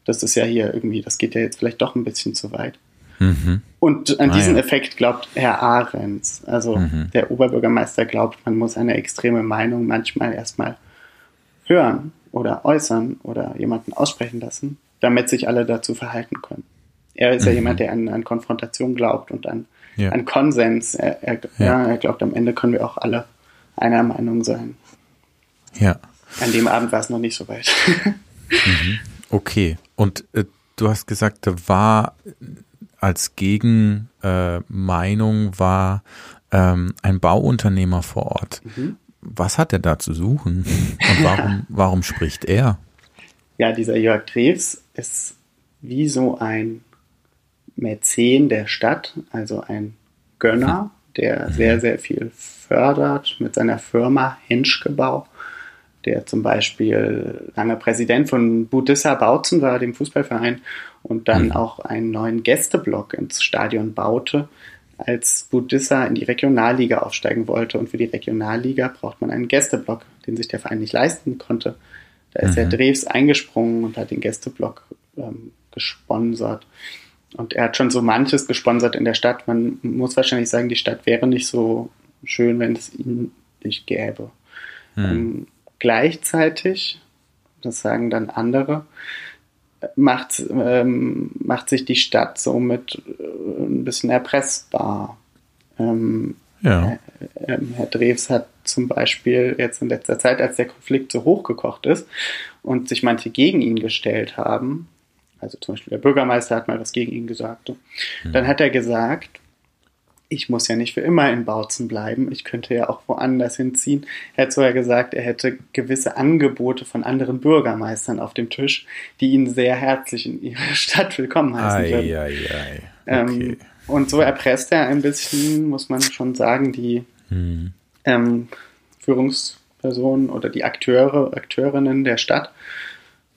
das ist ja hier irgendwie, das geht ja jetzt vielleicht doch ein bisschen zu weit. Mhm. Und an ah, diesen ja. Effekt glaubt Herr Ahrens. Also mhm. der Oberbürgermeister glaubt, man muss eine extreme Meinung manchmal erstmal hören oder äußern oder jemanden aussprechen lassen, damit sich alle dazu verhalten können. Er ist mhm. ja jemand, der an, an, Konfrontation glaubt und an, ja. an Konsens. Er, er, ja. er glaubt, am Ende können wir auch alle einer Meinung sein. Ja. An dem Abend war es noch nicht so weit. mhm. Okay. Und äh, du hast gesagt, da war als Gegenmeinung äh, war ähm, ein Bauunternehmer vor Ort. Mhm. Was hat er da zu suchen? Und warum, warum spricht er? Ja, dieser Jörg Drews ist wie so ein Mäzen der Stadt, also ein Gönner, der mhm. sehr, sehr viel fördert mit seiner Firma Henschgebau der zum Beispiel lange Präsident von Budissa Bautzen war, dem Fußballverein, und dann mhm. auch einen neuen Gästeblock ins Stadion baute, als Budissa in die Regionalliga aufsteigen wollte. Und für die Regionalliga braucht man einen Gästeblock, den sich der Verein nicht leisten konnte. Da ist mhm. der Drews eingesprungen und hat den Gästeblock ähm, gesponsert. Und er hat schon so manches gesponsert in der Stadt. Man muss wahrscheinlich sagen, die Stadt wäre nicht so schön, wenn es ihn nicht gäbe. Hm. Ähm, gleichzeitig, das sagen dann andere, macht, ähm, macht sich die Stadt somit äh, ein bisschen erpressbar. Ähm, ja. Äh, Herr Drews hat zum Beispiel jetzt in letzter Zeit, als der Konflikt so hochgekocht ist und sich manche gegen ihn gestellt haben, also zum Beispiel der Bürgermeister hat mal was gegen ihn gesagt, mhm. dann hat er gesagt, ich muss ja nicht für immer in Bautzen bleiben, ich könnte ja auch woanders hinziehen. Er hat sogar gesagt, er hätte gewisse Angebote von anderen Bürgermeistern auf dem Tisch, die ihn sehr herzlich in ihrer Stadt willkommen heißen würden. Ei, ei, ei. Ähm, okay. Und so erpresst er ein bisschen, muss man schon sagen, die hm. ähm, Führungspersonen oder die Akteure, Akteurinnen der Stadt,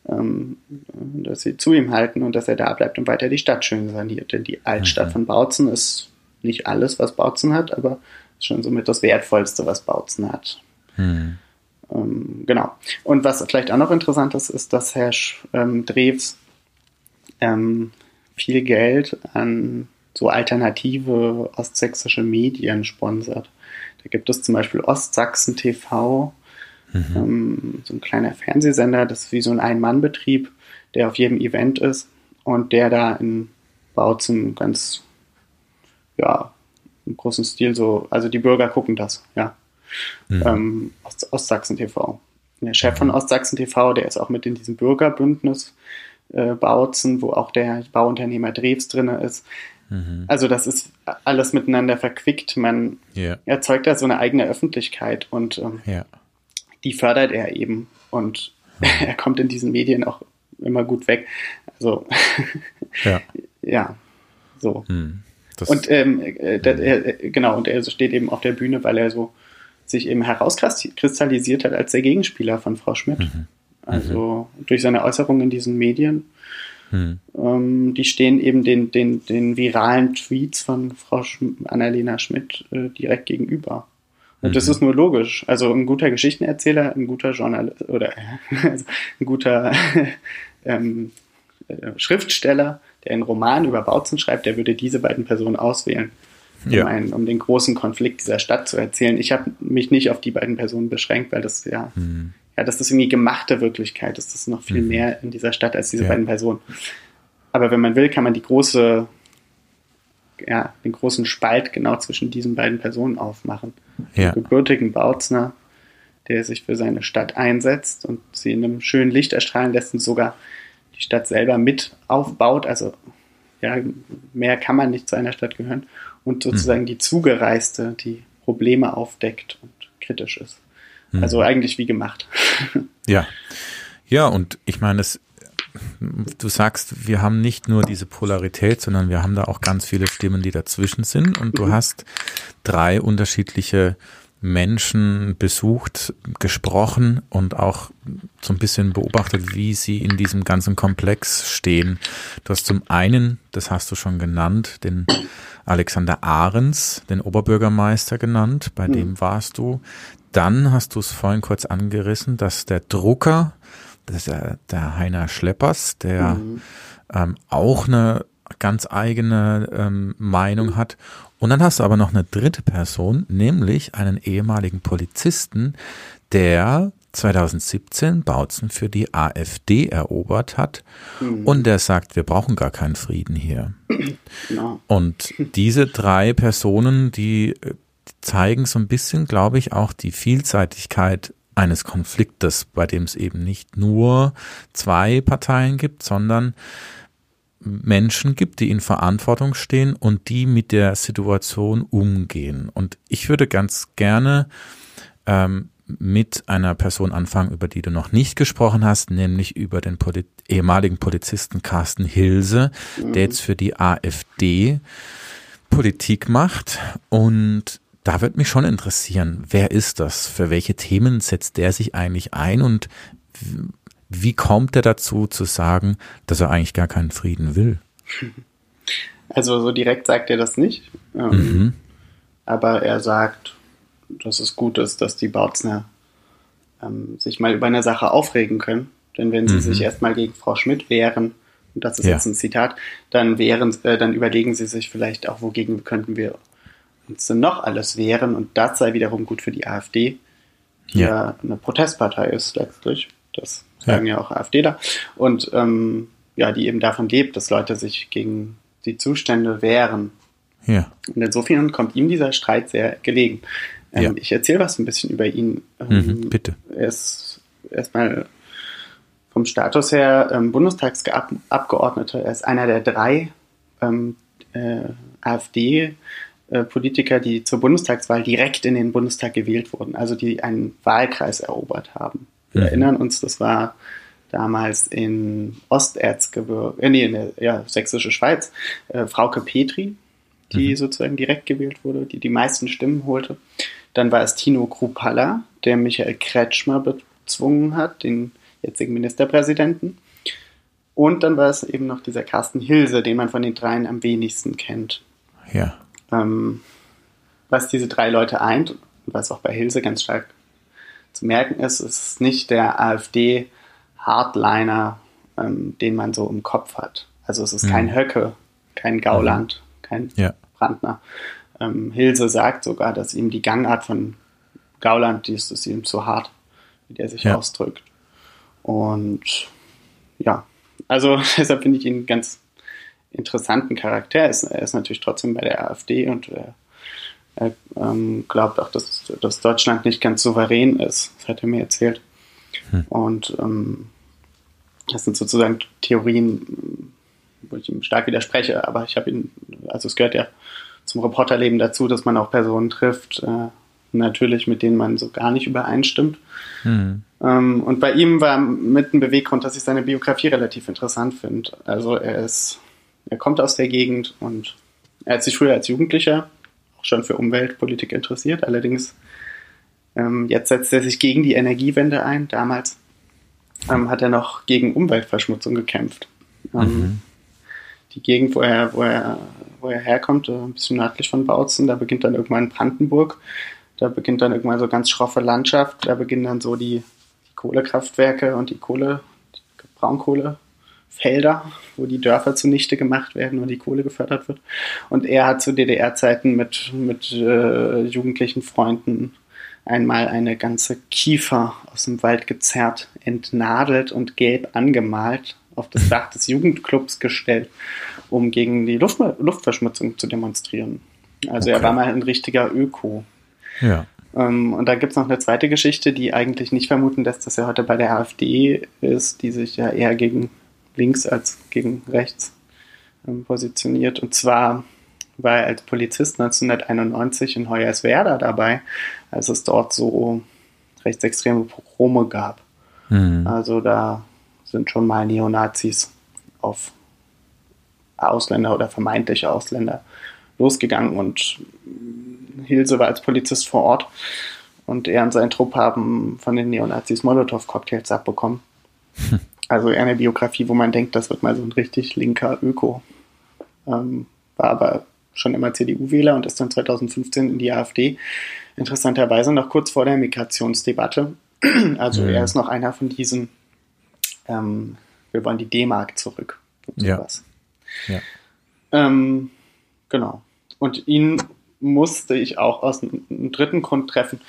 ähm, dass sie zu ihm halten und dass er da bleibt und weiter die Stadt schön saniert. Denn die Altstadt mhm. von Bautzen ist nicht alles, was Bautzen hat, aber schon somit das Wertvollste, was Bautzen hat. Hm. Ähm, genau. Und was vielleicht auch noch interessant ist, ist, dass Herr ähm, Drews ähm, viel Geld an so alternative ostsächsische Medien sponsert. Da gibt es zum Beispiel Ostsachsen TV, mhm. ähm, so ein kleiner Fernsehsender, das ist wie so ein Ein-Mann-Betrieb, der auf jedem Event ist und der da in Bautzen ganz ja, im großen Stil so, also die Bürger gucken das, ja. Mhm. Ähm, Ost Ostsachsen TV. Der Chef von Ostsachsen TV, der ist auch mit in diesem Bürgerbündnis äh, Bautzen, wo auch der Bauunternehmer Drews drin ist. Mhm. Also das ist alles miteinander verquickt. Man yeah. erzeugt da so eine eigene Öffentlichkeit und ähm, yeah. die fördert er eben. Und mhm. er kommt in diesen Medien auch immer gut weg. Also ja, ja so. Mhm. Das und ähm, äh, der, äh, genau, und er steht eben auf der Bühne, weil er so sich eben herauskristallisiert hat als der Gegenspieler von Frau Schmidt. Mhm. Also mhm. durch seine Äußerungen in diesen Medien. Mhm. Ähm, die stehen eben den, den, den viralen Tweets von Frau Sch Annalena Schmidt äh, direkt gegenüber. Und das mhm. ist nur logisch. Also ein guter Geschichtenerzähler, ein guter Journalist oder also ein guter ähm, äh, Schriftsteller der einen Roman über Bautzen schreibt, der würde diese beiden Personen auswählen, um, ja. einen, um den großen Konflikt dieser Stadt zu erzählen. Ich habe mich nicht auf die beiden Personen beschränkt, weil das ja, mhm. ja, das ist irgendwie gemachte Wirklichkeit. Das ist noch viel mhm. mehr in dieser Stadt als diese ja. beiden Personen. Aber wenn man will, kann man die große, ja, den großen Spalt genau zwischen diesen beiden Personen aufmachen. Ja. Den gebürtigen Bautzner, der sich für seine Stadt einsetzt und sie in einem schönen Licht erstrahlen lässt und sogar die Stadt selber mit aufbaut. Also ja, mehr kann man nicht zu einer Stadt gehören. Und sozusagen mhm. die Zugereiste, die Probleme aufdeckt und kritisch ist. Mhm. Also eigentlich wie gemacht. Ja. Ja, und ich meine, es, du sagst, wir haben nicht nur diese Polarität, sondern wir haben da auch ganz viele Stimmen, die dazwischen sind. Und du mhm. hast drei unterschiedliche Menschen besucht, gesprochen und auch so ein bisschen beobachtet, wie sie in diesem ganzen Komplex stehen. Du hast zum einen, das hast du schon genannt, den Alexander Ahrens, den Oberbürgermeister genannt, bei mhm. dem warst du. Dann hast du es vorhin kurz angerissen, dass der Drucker, das ist der, der Heiner Schleppers, der mhm. ähm, auch eine ganz eigene ähm, Meinung hat und dann hast du aber noch eine dritte Person, nämlich einen ehemaligen Polizisten, der 2017 Bautzen für die AfD erobert hat mhm. und der sagt, wir brauchen gar keinen Frieden hier. No. Und diese drei Personen, die äh, zeigen so ein bisschen, glaube ich, auch die Vielseitigkeit eines Konfliktes, bei dem es eben nicht nur zwei Parteien gibt, sondern Menschen gibt, die in Verantwortung stehen und die mit der Situation umgehen. Und ich würde ganz gerne ähm, mit einer Person anfangen, über die du noch nicht gesprochen hast, nämlich über den Poli ehemaligen Polizisten Carsten Hilse, mhm. der jetzt für die AfD Politik macht. Und da wird mich schon interessieren, wer ist das? Für welche Themen setzt der sich eigentlich ein und wie kommt er dazu zu sagen, dass er eigentlich gar keinen Frieden will? Also so direkt sagt er das nicht. Ähm, mhm. Aber er sagt, dass es gut ist, dass die Bautzner ähm, sich mal über eine Sache aufregen können. Denn wenn sie mhm. sich erstmal gegen Frau Schmidt wehren, und das ist ja. jetzt ein Zitat, dann wehren, äh, dann überlegen sie sich vielleicht auch, wogegen könnten wir uns denn noch alles wehren und das sei wiederum gut für die AfD. hier ja. eine Protestpartei ist letztlich. Das sagen ja, ja auch AfDler. Und ähm, ja, die eben davon lebt, dass Leute sich gegen die Zustände wehren. Ja. Und insofern kommt ihm dieser Streit sehr gelegen. Ähm, ja. Ich erzähle was ein bisschen über ihn. Ähm, mhm, bitte. Er ist erstmal vom Status her ähm, Bundestagsabgeordneter. Er ist einer der drei ähm, äh, AfD-Politiker, die zur Bundestagswahl direkt in den Bundestag gewählt wurden, also die einen Wahlkreis erobert haben. Wir mhm. erinnern uns, das war damals in Osterzgebirge, äh, nee, in der ja, sächsische Schweiz, äh, Frauke Petri, die mhm. sozusagen direkt gewählt wurde, die die meisten Stimmen holte. Dann war es Tino Krupalla, der Michael Kretschmer bezwungen hat, den jetzigen Ministerpräsidenten. Und dann war es eben noch dieser Carsten Hilse, den man von den dreien am wenigsten kennt. Ja. Ähm, was diese drei Leute eint, und was auch bei Hilse ganz stark zu merken ist, ist nicht der AfD-Hardliner, ähm, den man so im Kopf hat. Also es ist mhm. kein Höcke, kein Gauland, mhm. kein ja. Brandner. Ähm, Hilse sagt sogar, dass ihm die Gangart von Gauland, die ist, ist ihm zu hart, wie der sich ja. ausdrückt. Und ja, also deshalb finde ich ihn einen ganz interessanten Charakter. Er ist, er ist natürlich trotzdem bei der AfD und er, er ähm, glaubt auch, dass, dass Deutschland nicht ganz souverän ist. Das hat er mir erzählt. Hm. Und ähm, das sind sozusagen Theorien, wo ich ihm stark widerspreche, aber ich habe ihn, also es gehört ja zum Reporterleben dazu, dass man auch Personen trifft, äh, natürlich, mit denen man so gar nicht übereinstimmt. Mhm. Ähm, und bei ihm war mit ein Beweggrund, dass ich seine Biografie relativ interessant finde. Also er ist, er kommt aus der Gegend und er hat sich früher als Jugendlicher auch schon für Umweltpolitik interessiert. Allerdings ähm, jetzt setzt er sich gegen die Energiewende ein. Damals ähm, hat er noch gegen Umweltverschmutzung gekämpft. Ähm, mhm. Die Gegend, wo er, wo er, wo er herkommt, äh, ein bisschen nördlich von Bautzen, da beginnt dann irgendwann in Brandenburg. Da beginnt dann irgendwann so ganz schroffe Landschaft. Da beginnen dann so die, die Kohlekraftwerke und die Kohle, die Braunkohlefelder, wo die Dörfer zunichte gemacht werden und die Kohle gefördert wird. Und er hat zu DDR-Zeiten mit, mit äh, jugendlichen Freunden einmal eine ganze Kiefer aus dem Wald gezerrt, entnadelt und gelb angemalt, auf das Dach des Jugendclubs gestellt, um gegen die Luft, Luftverschmutzung zu demonstrieren. Also okay. er war mal ein richtiger Öko. Ja. Ähm, und da gibt es noch eine zweite Geschichte, die eigentlich nicht vermuten lässt, dass er heute bei der AfD ist, die sich ja eher gegen links als gegen rechts ähm, positioniert. Und zwar war er als Polizist 1991 in Hoyerswerda dabei, als es dort so rechtsextreme Pogrome gab. Mhm. Also da sind schon mal Neonazis auf Ausländer oder vermeintliche Ausländer losgegangen und Hilse war als Polizist vor Ort und er und sein Trupp haben von den Neonazis Molotow-Cocktails abbekommen. Also eher eine Biografie, wo man denkt, das wird mal so ein richtig linker Öko. Ähm, war aber schon immer CDU-Wähler und ist dann 2015 in die AfD. Interessanterweise noch kurz vor der Migrationsdebatte. Also mhm. er ist noch einer von diesen, ähm, wir wollen die D-Mark zurück. Ja. ja. Ähm, genau. Und ihn musste ich auch aus einem dritten Grund treffen,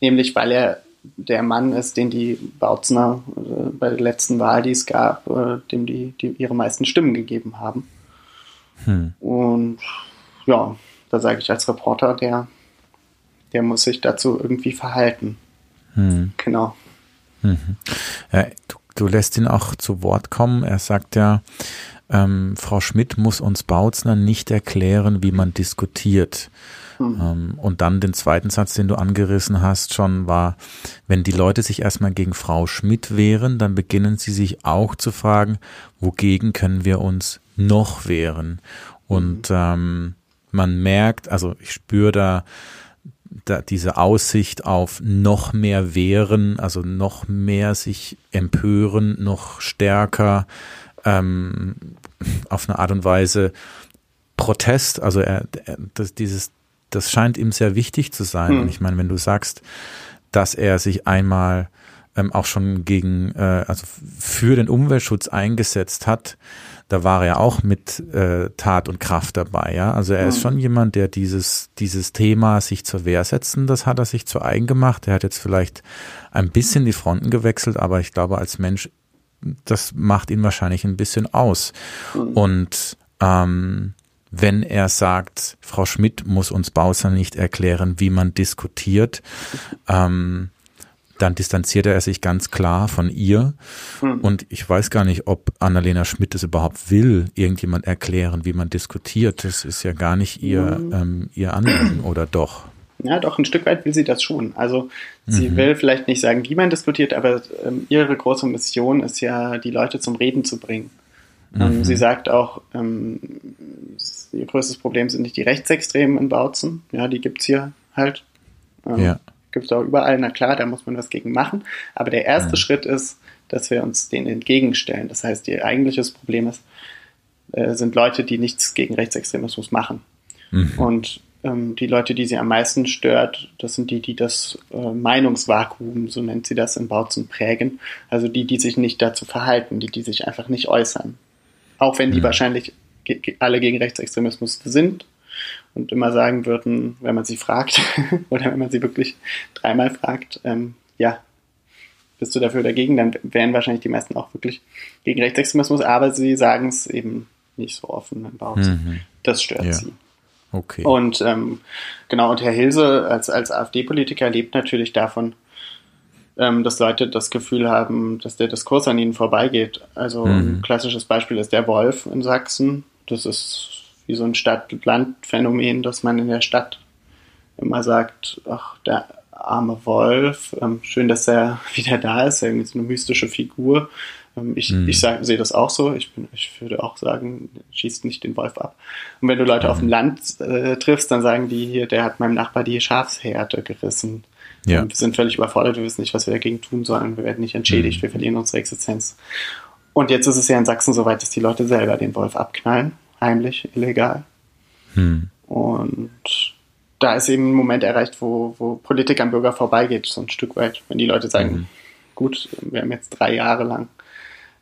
nämlich weil er der Mann ist, den die Bautzener äh, bei der letzten Wahl, die es gab, äh, dem die, die ihre meisten Stimmen gegeben haben. Hm. Und ja, da sage ich als Reporter, der, der muss sich dazu irgendwie verhalten. Hm. Genau. Mhm. Ja, du, du lässt ihn auch zu Wort kommen. Er sagt ja, ähm, Frau Schmidt muss uns Bautzner nicht erklären, wie man diskutiert. Mhm. Ähm, und dann den zweiten Satz, den du angerissen hast, schon war, wenn die Leute sich erstmal gegen Frau Schmidt wehren, dann beginnen sie sich auch zu fragen, wogegen können wir uns noch wehren? Und mhm. ähm, man merkt, also ich spüre da, da diese Aussicht auf noch mehr Wehren, also noch mehr sich empören, noch stärker ähm, auf eine Art und Weise Protest, also er, das, dieses, das scheint ihm sehr wichtig zu sein. Hm. Und ich meine, wenn du sagst, dass er sich einmal ähm, auch schon gegen, äh, also für den Umweltschutz eingesetzt hat, da war er auch mit äh, Tat und Kraft dabei, ja. Also er ist schon jemand, der dieses, dieses Thema sich zur Wehr setzen, das hat er sich zu eigen gemacht. Er hat jetzt vielleicht ein bisschen die Fronten gewechselt, aber ich glaube, als Mensch, das macht ihn wahrscheinlich ein bisschen aus. Und ähm, wenn er sagt, Frau Schmidt muss uns Bauser nicht erklären, wie man diskutiert, ähm, dann distanzierte er sich ganz klar von ihr. Hm. Und ich weiß gar nicht, ob Annalena Schmidt es überhaupt will, irgendjemand erklären, wie man diskutiert. Das ist ja gar nicht ihr, Hm. ähm, ihr Anliegen, oder doch? Ja, doch, ein Stück weit will sie das schon. Also sie Mhm. will vielleicht nicht sagen, wie man diskutiert, aber ähm, ihre große Mission ist ja, die Leute zum Reden zu bringen. Ähm, Mhm. sie sagt auch, ähm, ihr größtes Problem sind nicht die Rechtsextremen in Bautzen. Ja, die gibt's hier halt. Ähm, Ja. Gibt's auch überall. Na klar, da muss man was gegen machen. Aber der erste Mhm. Schritt ist, dass wir uns denen entgegenstellen. Das heißt, ihr eigentliches Problem ist, äh, sind Leute, die nichts gegen Rechtsextremismus machen. Mhm. Und ähm, die Leute, die sie am meisten stört, das sind die, die das äh, Meinungsvakuum, so nennt sie das in Bautzen, prägen. Also die, die sich nicht dazu verhalten, die, die sich einfach nicht äußern. Auch wenn die Mhm. wahrscheinlich ge alle gegen Rechtsextremismus sind und immer sagen würden, wenn man sie fragt oder wenn man sie wirklich dreimal fragt, ähm, ja, bist du dafür oder dagegen, dann wären wahrscheinlich die meisten auch wirklich gegen Rechtsextremismus, aber sie sagen es eben nicht so offen in Bautzen. Mhm. Das stört Ja. sie. Okay. Und ähm, genau, und Herr Hilse als, als AfD-Politiker lebt natürlich davon, ähm, dass Leute das Gefühl haben, dass der Diskurs an ihnen vorbeigeht. Also Mhm. ein klassisches Beispiel ist der Wolf in Sachsen. Das ist wie so ein Stadt-Land-Phänomen, dass man in der Stadt immer sagt, ach, der arme Wolf, ähm, schön, dass er wieder da ist, irgendwie so eine mystische Figur. Ähm, ich Mhm. ich sehe das auch so. Ich, bin, ich würde auch sagen, schießt nicht den Wolf ab. Und wenn du Leute auf dem Land äh, triffst, dann sagen die hier, der hat meinem Nachbar die Schafshärte gerissen. Ja. Und wir sind völlig überfordert, wir wissen nicht, was wir dagegen tun sollen. Wir werden nicht entschädigt, wir verlieren unsere Existenz. Und jetzt ist es ja in Sachsen so weit, dass die Leute selber den Wolf abknallen, heimlich, illegal. Hm. Und da ist eben ein Moment erreicht, wo, wo Politik am Bürger vorbeigeht, so ein Stück weit. Wenn die Leute sagen, Mhm. gut, wir haben jetzt drei Jahre lang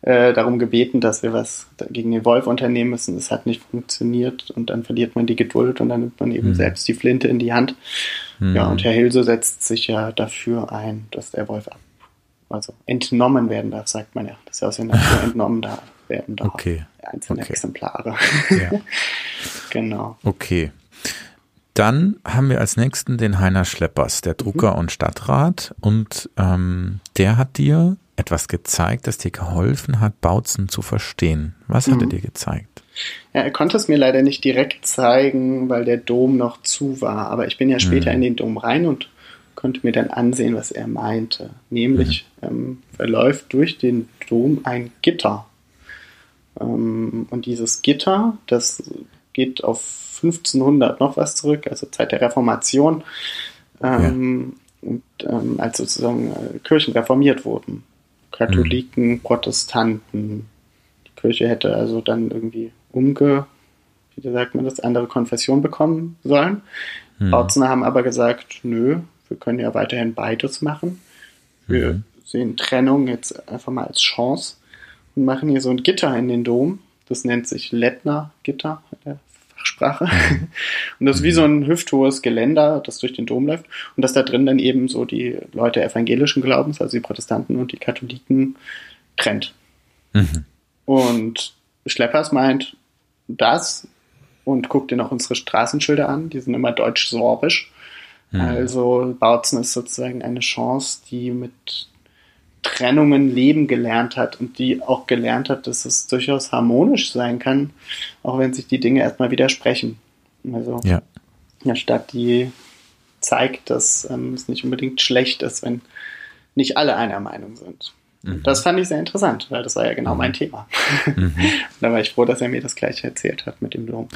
äh, darum gebeten, dass wir was gegen den Wolf unternehmen müssen. Es hat nicht funktioniert und dann verliert man die Geduld und dann nimmt man eben Mhm. selbst die Flinte in die Hand. Mhm. Ja, und Herr Hilse setzt sich ja dafür ein, dass der Wolf ab, also entnommen werden darf, sagt man ja. Das ist ja aus der Natur entnommen da werden darf. Okay. Einzelne Okay. Exemplare. Ja. genau. Okay. Dann haben wir als nächsten den Heiner Schleppers, der Drucker und Stadtrat. Und ähm, der hat dir etwas gezeigt, das dir geholfen hat, Bautzen zu verstehen. Was hat er Mhm. dir gezeigt? Ja, er konnte es mir leider nicht direkt zeigen, weil der Dom noch zu war. Aber ich bin ja später Mhm. in den Dom rein und konnte mir dann ansehen, was er meinte. Nämlich ähm, verläuft durch den Dom ein Gitter. Ähm, und dieses Gitter, das geht auf 1500 noch was zurück, also Zeit der Reformation, ähm, und, ähm, als sozusagen äh, Kirchen reformiert wurden. Katholiken, Protestanten, die Kirche hätte also dann irgendwie umge, wie sagt man das, andere Konfession bekommen sollen. Hm. Bautzener haben aber gesagt, nö, wir können ja weiterhin beides machen. Wir Mhm. sehen Trennung jetzt einfach mal als Chance und machen hier so ein Gitter in den Dom. Das nennt sich Lettner-Gitter Fachsprache. Und das ist wie so ein hüfthohes Geländer, das durch den Dom läuft. Und dass da drin dann eben so die Leute evangelischen Glaubens, also die Protestanten und die Katholiken, trennt. Mhm. Und Schleppers meint das und guckt dir noch unsere Straßenschilder an, die sind immer deutsch-sorbisch. Mhm. Also Bautzen ist sozusagen eine Chance, die mit Trennungen leben gelernt hat und die auch gelernt hat, dass es durchaus harmonisch sein kann, auch wenn sich die Dinge erstmal widersprechen. Also Ja. eine Stadt, die zeigt, dass ähm, es nicht unbedingt schlecht ist, wenn nicht alle einer Meinung sind. Mhm. Das fand ich sehr interessant, weil das war ja genau mein Thema. Mhm. da war ich froh, dass er mir das gleiche erzählt hat mit dem Dom.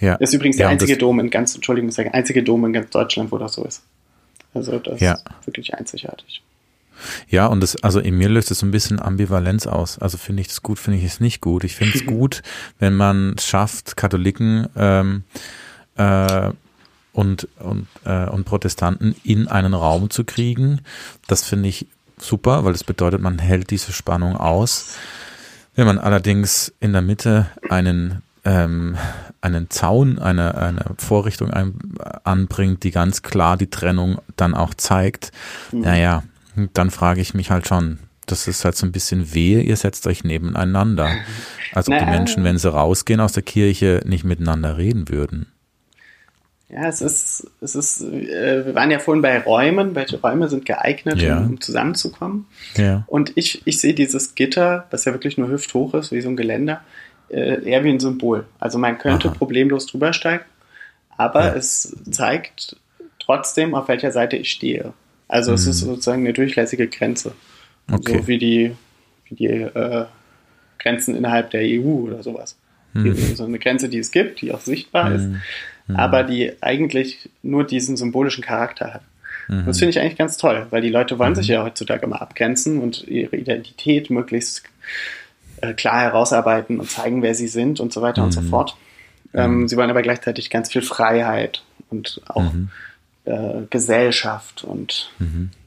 Ja. Das ist übrigens der einzige Dom in ganz, Entschuldigung, ist der einzige Dom in ganz Deutschland, wo das so ist. Also das Ja. ist wirklich einzigartig. Ja, und das, also in mir löst es so ein bisschen Ambivalenz aus. Also finde ich es gut, finde ich es nicht gut. Ich finde es gut, wenn man es schafft, Katholiken ähm, äh, und, und, äh, und Protestanten in einen Raum zu kriegen. Das finde ich super, weil das bedeutet, man hält diese Spannung aus. Wenn man allerdings in der Mitte einen ähm, einen Zaun, eine, eine Vorrichtung ein, anbringt, die ganz klar die Trennung dann auch zeigt, mhm. naja, dann frage ich mich halt schon, das ist halt so ein bisschen wehe, ihr setzt euch nebeneinander. Als ob naja. die Menschen, wenn sie rausgehen aus der Kirche, nicht miteinander reden würden. Ja, es ist, es ist, äh, wir waren ja vorhin bei Räumen, welche Räume sind geeignet, ja. um, um, zusammenzukommen. Ja. Und ich, ich sehe dieses Gitter, das ja wirklich nur hüfthoch ist, wie so ein Geländer, äh, eher wie ein Symbol. Also man könnte Aha. problemlos drüber steigen, aber ja. es zeigt trotzdem, auf welcher Seite ich stehe. Also mhm. es ist sozusagen eine durchlässige Grenze. Okay. So wie die, wie die äh, Grenzen innerhalb der EU oder sowas. Mhm. So eine Grenze, die es gibt, die auch sichtbar mhm. ist mhm. aber die eigentlich nur diesen symbolischen Charakter hat. Mhm. Das finde ich eigentlich ganz toll, weil die Leute wollen mhm. sich ja heutzutage immer abgrenzen und ihre Identität möglichst äh, klar herausarbeiten und zeigen, wer sie sind und so weiter und so mhm. fort. Ähm, mhm. sie wollen aber gleichzeitig ganz viel Freiheit und auch mhm. Äh, Gesellschaft und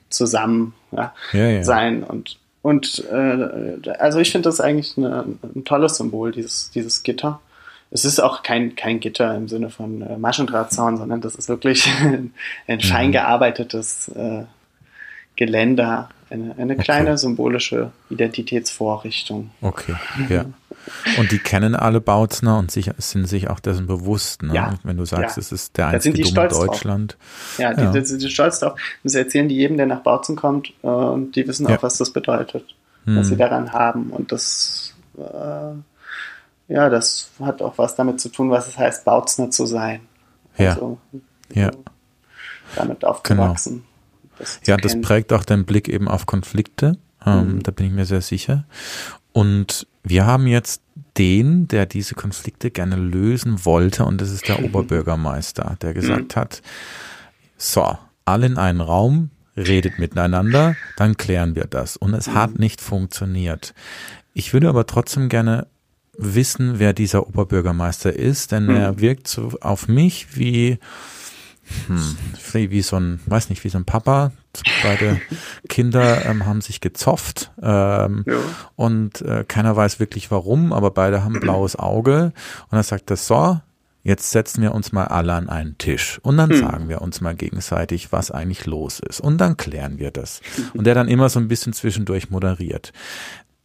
zusammen ja, ja, ja. sein und und äh, also ich finde das eigentlich eine, ein tolles Symbol, dieses, dieses Gitter. Es ist auch kein, kein Gitter im Sinne von äh, Maschendrahtzaun, sondern das ist wirklich ein scheingearbeitetes äh, Geländer, eine, eine kleine okay. symbolische Identitätsvorrichtung. Okay, ja. Und die kennen alle Bautzner und sich, sind sich auch dessen bewusst, ne? Ja, wenn du sagst, ja. es ist der einzige in Deutschland. Drauf. Ja, die, ja. Die, sind stolz drauf. Das erzählen die jedem, der nach Bautzen kommt äh, und die wissen auch, ja. was das bedeutet, hm. was sie daran haben und das äh, ja, das hat auch was damit zu tun, was es heißt, Bautzner zu sein. Also, ja. ja. Damit aufzuwachsen. Genau. Das ja, das prägt auch deinen Blick eben auf Konflikte. Ähm, mhm. Da bin ich mir sehr sicher. Und wir haben jetzt den, der diese Konflikte gerne lösen wollte, und das ist der Oberbürgermeister, der gesagt mhm. hat, so, alle in einen Raum, redet miteinander, dann klären wir das. Und es mhm. hat nicht funktioniert. Ich würde aber trotzdem gerne wissen, wer dieser Oberbürgermeister ist, denn mhm. er wirkt so auf mich wie, hm, wie so ein, weiß nicht, wie so ein Papa. Beide Kinder ähm, haben sich gezofft ähm, ja. und äh, keiner weiß wirklich warum, aber beide haben blaues Auge und er sagt das so, Jetzt setzen wir uns mal alle an einen Tisch und dann hm. sagen wir uns mal gegenseitig, was eigentlich los ist. Und dann klären wir das. Und der dann immer so ein bisschen zwischendurch moderiert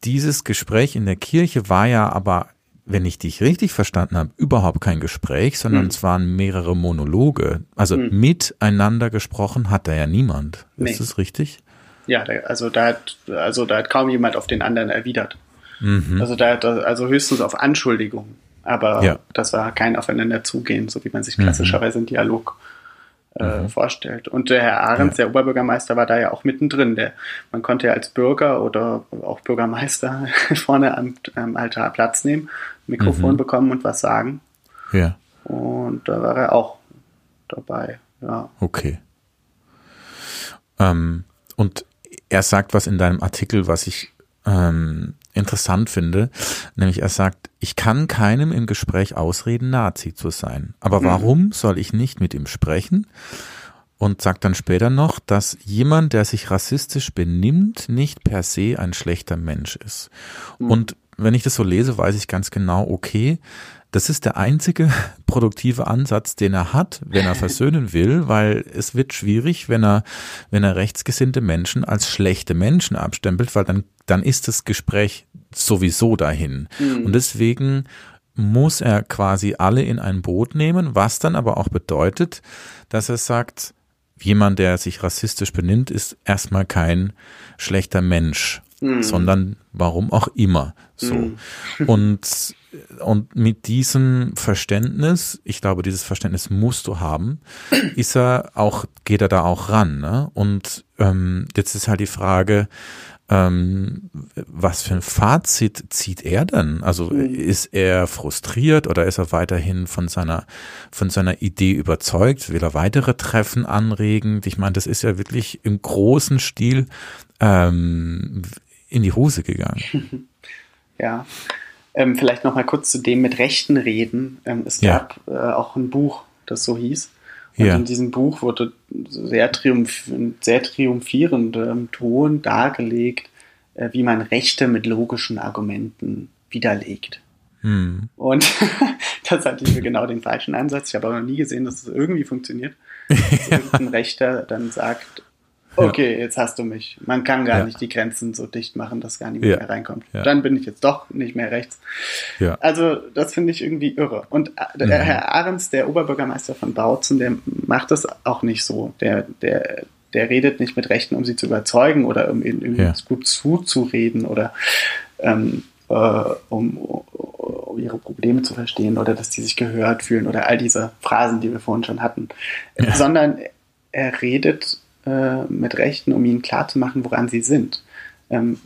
dieses Gespräch in der Kirche war ja aber, wenn ich dich richtig verstanden habe, überhaupt kein Gespräch, sondern hm. es waren mehrere Monologe. Also hm. miteinander gesprochen hat da ja niemand. Nee. Ist das richtig? Ja, also da hat, also da hat kaum jemand auf den anderen erwidert. Mhm. Also da hat, also höchstens auf Anschuldigung. Aber ja. das war kein Aufeinander zugehen, so wie man sich mhm. klassischerweise mhm. Dialog äh, mhm. vorstellt. Und der Herr Ahrens, ja. der Oberbürgermeister, war da ja auch mittendrin. Der, man konnte ja als Bürger oder auch Bürgermeister vorne am, am Altar Platz nehmen, Mikrofon mhm. bekommen und was sagen. Ja. Und da war er auch dabei, ja. Okay. Ähm, und er sagt was in deinem Artikel, was ich ähm, interessant finde, nämlich er sagt, ich kann keinem im Gespräch ausreden, Nazi zu sein. Aber mhm. warum soll ich nicht mit ihm sprechen? Und sagt dann später noch, dass jemand, der sich rassistisch benimmt, nicht per se ein schlechter Mensch ist. Mhm. Und wenn ich das so lese, weiß ich ganz genau, okay, das ist der einzige produktive Ansatz, den er hat, wenn er versöhnen will, weil es wird schwierig, wenn er, wenn er rechtsgesinnte Menschen als schlechte Menschen abstempelt, weil dann, dann ist das Gespräch sowieso dahin. Mhm. Und deswegen muss er quasi alle in ein Boot nehmen, was dann aber auch bedeutet, dass er sagt, jemand, der sich rassistisch benimmt, ist erstmal kein schlechter Mensch, mhm. sondern warum auch immer so. Mhm. Und und mit diesem Verständnis, ich glaube, dieses Verständnis musst du haben, ist er auch, geht er da auch ran. Ne? Und ähm, jetzt ist halt die Frage, ähm, was für ein Fazit zieht er denn? Also mhm. ist er frustriert oder ist er weiterhin von seiner, von seiner Idee überzeugt? Will er weitere Treffen anregen? Ich meine, das ist ja wirklich im großen Stil ähm, in die Hose gegangen. Ja, ähm, vielleicht noch mal kurz zu dem mit Rechten reden. Ähm, es gab ja. äh, auch ein Buch, das so hieß. Und in diesem Buch wurde sehr, triumph sehr triumphierendem Ton dargelegt, äh, wie man Rechte mit logischen Argumenten widerlegt. Hm. Und das hatte ich genau den falschen Ansatz. Ich habe aber noch nie gesehen, dass es irgendwie funktioniert. Dass irgendein Rechter dann sagt, okay, jetzt hast du mich. Man kann gar ja. nicht die Grenzen so dicht machen, dass gar niemand ja. mehr reinkommt. Ja. Dann bin ich jetzt doch nicht mehr rechts. Also das finde ich irgendwie irre. Und äh, mhm. Herr Ahrens, der Oberbürgermeister von Bautzen, der macht das auch nicht so. Der, der, der redet nicht mit Rechten, um sie zu überzeugen oder um ihnen gut zuzureden oder ähm, äh, um, um ihre Probleme zu verstehen oder dass die sich gehört fühlen oder all diese Phrasen, die wir vorhin schon hatten, sondern er redet äh, mit Rechten, um ihnen klarzumachen, woran sie sind. Ähm,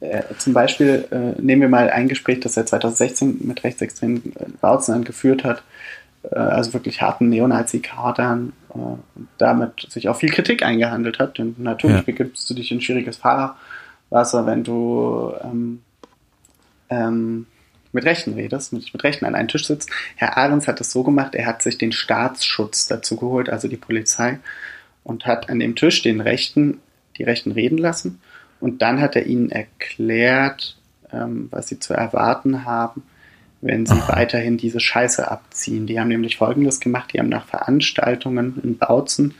äh, zum Beispiel äh, nehmen wir mal ein Gespräch, das er 2016 mit Rechtsextremen äh, Bautzen geführt hat, äh, also wirklich harten Neonazi-Kadern, äh, und damit sich auch viel Kritik eingehandelt hat. Denn natürlich ja. begibst du dich in schwieriges Fahrwasser, wenn du ähm, ähm, mit Rechten redest, mit, mit Rechten an einen Tisch sitzt. Herr Ahrens hat es so gemacht, er hat sich den Staatsschutz dazu geholt, also die Polizei, und hat an dem Tisch den Rechten, die Rechten reden lassen. Und dann hat er ihnen erklärt, ähm, was sie zu erwarten haben, wenn sie Aha. weiterhin diese Scheiße abziehen. Die haben nämlich Folgendes gemacht, die haben nach Veranstaltungen in Bautzen,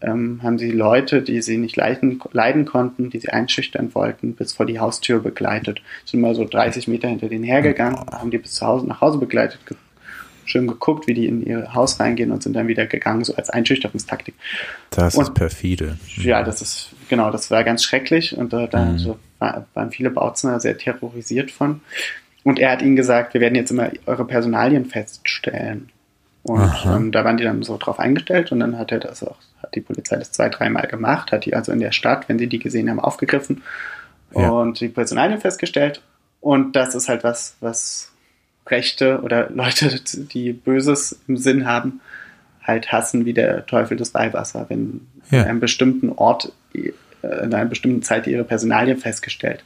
ähm, haben sie Leute, die sie nicht leiden, leiden konnten, die sie einschüchtern wollten, bis vor die Haustür begleitet. Sind mal so 30 Meter hinter denen hergegangen, haben die bis zu Hause nach Hause begleitet, schön geguckt, wie die in ihr Haus reingehen und sind dann wieder gegangen, so als Einschüchterungstaktik. Das und, ist perfide. Ja, das ist, genau, das war ganz schrecklich und äh, da mhm. so war, waren viele Bautzener sehr terrorisiert von. Und er hat ihnen gesagt, wir werden jetzt immer eure Personalien feststellen. Und ähm, da waren die dann so drauf eingestellt und dann hat er das auch, hat die Polizei das zwei, dreimal gemacht, hat die also in der Stadt, wenn sie die gesehen haben, aufgegriffen ja. und die Personalien festgestellt. Und das ist halt was, was Rechte oder Leute, die Böses im Sinn haben, halt hassen wie der Teufel des Weihwasser, wenn ja. in einem bestimmten Ort, äh, in einer bestimmten Zeit ihre Personalien festgestellt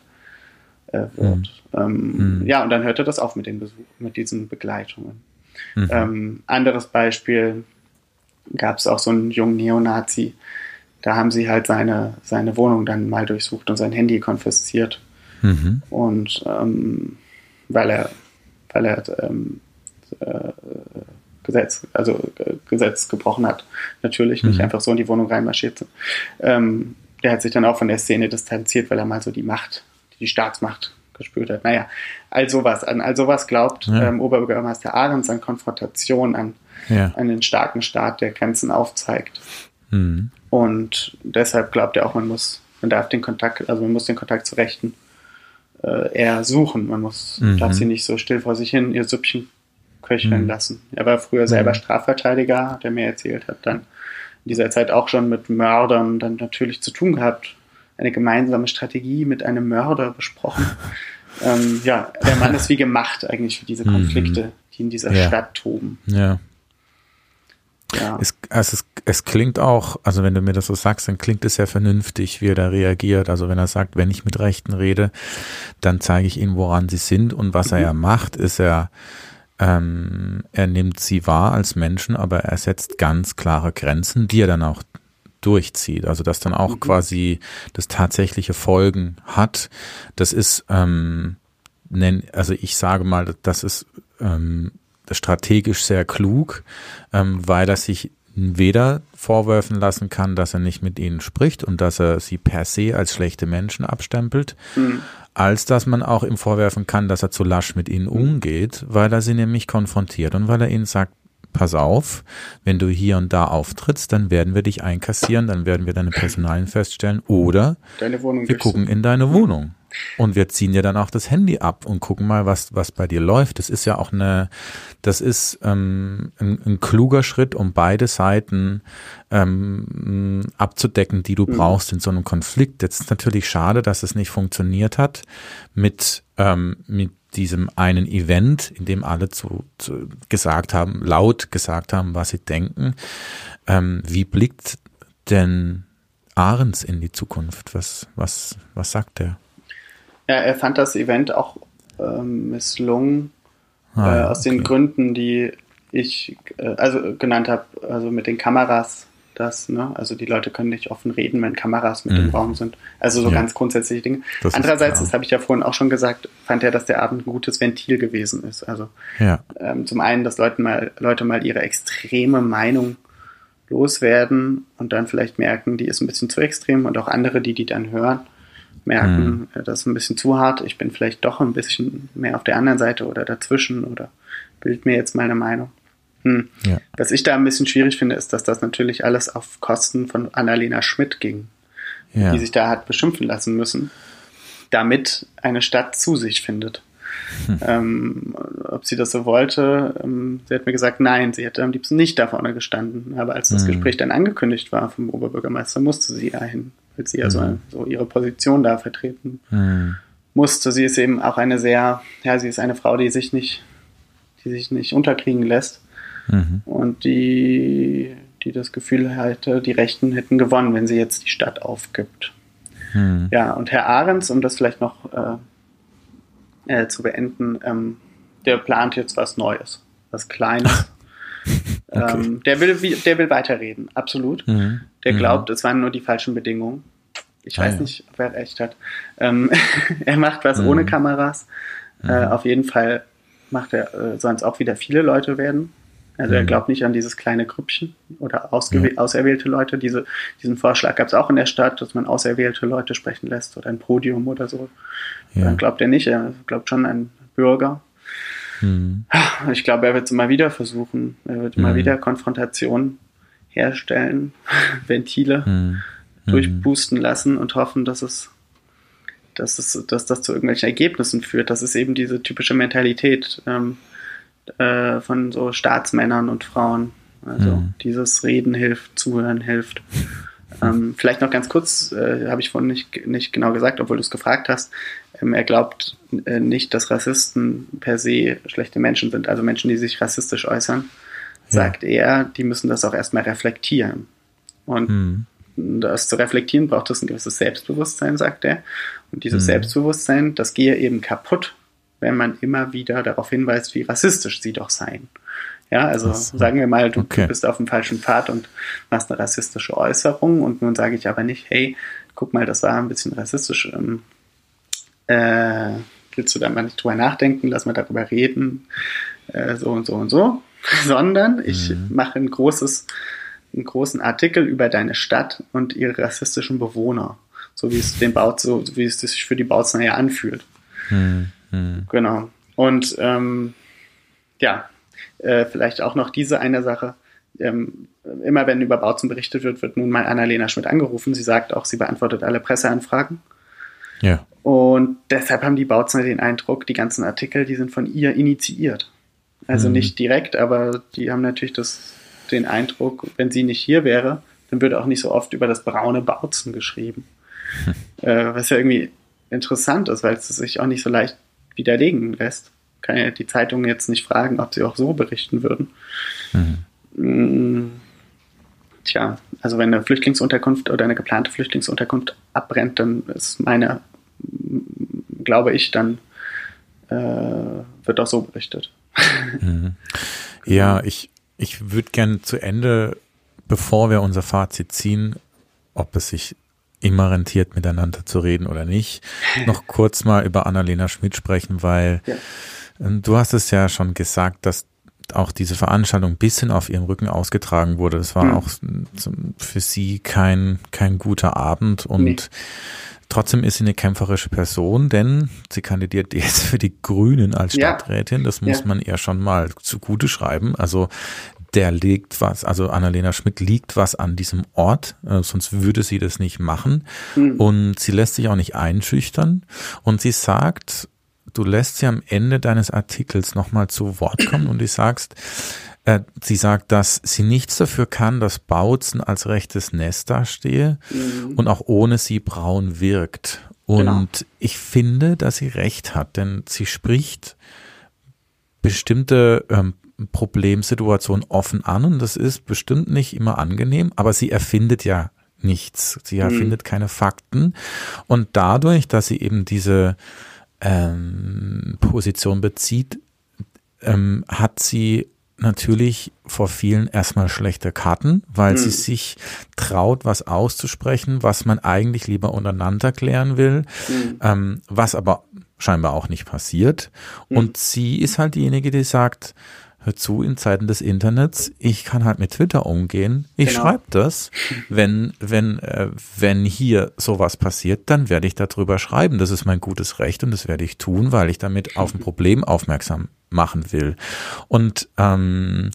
äh, wird. Mhm. Ähm, mhm. Ja, und dann hörte das auf mit den Besuch, mit diesen Begleitungen. Mhm. Ähm, anderes Beispiel gab es auch so einen jungen Neonazi, da haben sie halt seine, seine Wohnung dann mal durchsucht und sein Handy konfisziert. Mhm. Und ähm, weil er weil er ähm, äh, Gesetz, also äh, Gesetz gebrochen hat. Natürlich nicht mhm. einfach so in die Wohnung reinmarschiert. Ähm, der hat sich dann auch von der Szene distanziert, weil er mal so die Macht, die Staatsmacht gespürt hat. Naja, all sowas, an all sowas glaubt ja. ähm, Oberbürgermeister Ahrens an Konfrontation, an, ja. an den starken Staat, der Grenzen aufzeigt. Mhm. Und deshalb glaubt er auch, man muss, man darf den Kontakt, also man muss den Kontakt zu Rechten äh, eher suchen. Man muss, mhm. darf sie nicht so still vor sich hin ihr Süppchen köcheln mhm. lassen. Er war früher selber mhm. Strafverteidiger, hat er mir erzählt, hat dann in dieser Zeit auch schon mit Mördern dann natürlich zu tun gehabt. Eine gemeinsame Strategie mit einem Mörder besprochen. ähm, ja, der Mann ist wie gemacht eigentlich für diese mhm. Konflikte, die in dieser ja. Stadt toben. Ja. Ja. Es, also es, es klingt auch, also wenn du mir das so sagst, dann klingt es sehr vernünftig, wie er da reagiert. Also wenn er sagt, wenn ich mit Rechten rede, dann zeige ich ihnen, woran sie sind. Und was mhm. er ja macht, ist er, ähm, er nimmt sie wahr als Menschen, aber er setzt ganz klare Grenzen, die er dann auch durchzieht. Also dass dann auch mhm. quasi das tatsächliche Folgen hat. Das ist, ähm, nenn, also ich sage mal, das ist ähm, strategisch sehr klug, ähm, weil er sich weder vorwerfen lassen kann, dass er nicht mit ihnen spricht und dass er sie per se als schlechte Menschen abstempelt, mhm. als dass man auch ihm vorwerfen kann, dass er zu lasch mit ihnen umgeht, weil er sie nämlich konfrontiert und weil er ihnen sagt, pass auf, wenn du hier und da auftrittst, dann werden wir dich einkassieren, dann werden wir deine Personalien feststellen oder wir gucken in deine Wohnung. Und wir ziehen dir dann auch das Handy ab und gucken mal, was, was bei dir läuft. Das ist ja auch eine, das ist ähm, ein, ein kluger Schritt, um beide Seiten ähm, abzudecken, die du mhm. brauchst in so einem Konflikt. Jetzt ist natürlich schade, dass es nicht funktioniert hat mit, ähm, mit diesem einen Event, in dem alle zu, zu gesagt haben, laut gesagt haben, was sie denken. Ähm, wie blickt denn Ahrens in die Zukunft? Was, was, was sagt er? Ja, er fand das Event auch ähm, misslungen, ah, äh, aus okay. den Gründen, die ich äh, also genannt habe, also mit den Kameras, das, ne? Also die Leute können nicht offen reden, wenn Kameras mit mhm. im Raum sind. Also so ja. ganz grundsätzliche Dinge. Das Andererseits, das habe ich ja vorhin auch schon gesagt, fand er, dass der Abend ein gutes Ventil gewesen ist. Also ja. ähm, zum einen, dass Leute mal, Leute mal ihre extreme Meinung loswerden und dann vielleicht merken, die ist ein bisschen zu extrem und auch andere, die die dann hören, merken, mhm. das ist ein bisschen zu hart, ich bin vielleicht doch ein bisschen mehr auf der anderen Seite oder dazwischen oder bild mir jetzt meine Meinung. Hm. Ja. Was ich da ein bisschen schwierig finde, ist, dass das natürlich alles auf Kosten von Annalena Schmidt ging, ja. die sich da hat beschimpfen lassen müssen, damit eine Stadt zu sich findet. Hm. Ähm, ob sie das so wollte, ähm, sie hat mir gesagt, nein, sie hätte am liebsten nicht da vorne gestanden. Aber als das hm. Gespräch dann angekündigt war vom Oberbürgermeister, musste sie ja weil sie ja so, hm. so ihre Position da vertreten hm. musste. Sie ist eben auch eine sehr, ja, sie ist eine Frau, die sich nicht, die sich nicht unterkriegen lässt mhm. und die, die das Gefühl hatte, die Rechten hätten gewonnen, wenn sie jetzt die Stadt aufgibt. Mhm. Ja, und Herr Ahrens, um das vielleicht noch äh, äh, zu beenden, ähm, der plant jetzt was Neues, was Kleines. okay. ähm, der, will, der will weiterreden, absolut. Mhm. Der mhm. glaubt, es waren nur die falschen Bedingungen. Ich ah, weiß ja. nicht, ob er recht hat. Ähm, er macht was ohne mhm. Kameras. Äh, mhm. auf jeden Fall macht er, äh, sollen es auch wieder viele Leute werden. Also er mhm. glaubt nicht an dieses kleine Grüppchen oder ja. auserwählte Leute. Diese, diesen Vorschlag gab es auch in der Stadt, dass man auserwählte Leute sprechen lässt oder ein Podium oder so. Ja. Dann glaubt er nicht, er glaubt schon an Bürger. Mhm. Ich glaube, er wird es immer wieder versuchen. Er wird immer mhm. wieder Konfrontationen herstellen, Ventile mhm. durchboosten lassen und hoffen, dass es dass, es, dass das zu irgendwelchen Ergebnissen führt. Das ist eben diese typische Mentalität. Ähm, äh, von so Staatsmännern und Frauen. Also mhm. dieses Reden hilft, Zuhören hilft. Ähm, vielleicht noch ganz kurz, äh, habe ich vorhin nicht, nicht genau gesagt, obwohl du es gefragt hast. Ähm, er glaubt äh, nicht, dass Rassisten per se schlechte Menschen sind, also Menschen, die sich rassistisch äußern. Sagt er, die müssen das auch erstmal reflektieren. Und mhm. das zu reflektieren braucht es ein gewisses Selbstbewusstsein, sagt er. Und dieses mhm. Selbstbewusstsein, das gehe eben kaputt, wenn man immer wieder darauf hinweist, wie rassistisch sie doch seien. Ja, also so. sagen wir mal, du, okay. du, bist auf dem falschen Pfad und machst eine rassistische Äußerung und nun sage ich aber nicht, hey, guck mal, das war ein bisschen rassistisch. Ähm, äh, willst du da mal nicht drüber nachdenken, lass mal darüber reden, äh, so und so und so, sondern ich mhm. mache ein großes, einen großen Artikel über deine Stadt und ihre rassistischen Bewohner, so wie es den Baut, so wie es sich für die Bautzner ja anfühlt. Mhm. Mhm. Genau. Und ähm, ja, äh, vielleicht auch noch diese eine Sache. Ähm, immer wenn über Bautzen berichtet wird, wird nun mal Annalena Schmidt angerufen. Sie sagt auch, sie beantwortet alle Presseanfragen. Ja. Und deshalb haben die Bautzner den Eindruck, die ganzen Artikel, die sind von ihr initiiert. Also mhm. nicht direkt, aber die haben natürlich das, den Eindruck, wenn sie nicht hier wäre, dann würde auch nicht so oft über das braune Bautzen geschrieben. Äh, was ja irgendwie interessant ist, weil es sich auch nicht so leicht widerlegen lässt. Kann ja die Zeitung jetzt nicht fragen, ob sie auch so berichten würden. Mhm. Tja, also wenn eine Flüchtlingsunterkunft oder eine geplante Flüchtlingsunterkunft abbrennt, dann ist meine, glaube ich, dann äh, wird auch so berichtet. Mhm. Ja, ich, ich würde gerne zu Ende, bevor wir unser Fazit ziehen, ob es sich immer rentiert, miteinander zu reden oder nicht, noch kurz mal über Annalena Schmidt sprechen, weil ja. Ähm, du hast es ja schon gesagt, dass auch diese Veranstaltung ein bisschen auf ihrem Rücken ausgetragen wurde. Das war mhm. auch für sie kein, kein guter Abend und nee. Trotzdem ist sie eine kämpferische Person, denn sie kandidiert jetzt für die Grünen als Stadträtin. Das muss ja. man ihr schon mal zugute schreiben. Also der liegt was, also Annalena Schmidt liegt was an diesem Ort, äh, sonst würde sie das nicht machen. Mhm. Und sie lässt sich auch nicht einschüchtern. Und sie sagt, du lässt sie am Ende deines Artikels nochmal zu Wort kommen und du sagst, äh, sie sagt, dass sie nichts dafür kann, dass Bautzen als rechtes Nest dastehe mhm. und auch ohne sie braun wirkt. Und genau. ich finde, dass sie recht hat, denn sie spricht bestimmte ähm, Problemsituation offen an und das ist bestimmt nicht immer angenehm, aber sie erfindet ja nichts. Sie mhm. erfindet mhm. keine Fakten und dadurch, dass sie eben diese ähm, Position bezieht, ähm, hat sie natürlich vor vielen erstmal schlechte Karten, weil Mhm. sie sich traut, was auszusprechen, was man eigentlich lieber untereinander klären will, Mhm. ähm, was aber scheinbar auch nicht passiert. Und sie ist halt diejenige, die sagt, hör zu, in Zeiten des Internets, ich kann halt mit Twitter umgehen. Ich Genau. schreibe das. Wenn, wenn, äh, wenn hier sowas passiert, dann werde ich darüber schreiben. Das ist mein gutes Recht und das werde ich tun, weil ich damit auf ein Problem aufmerksam machen will. Und ähm,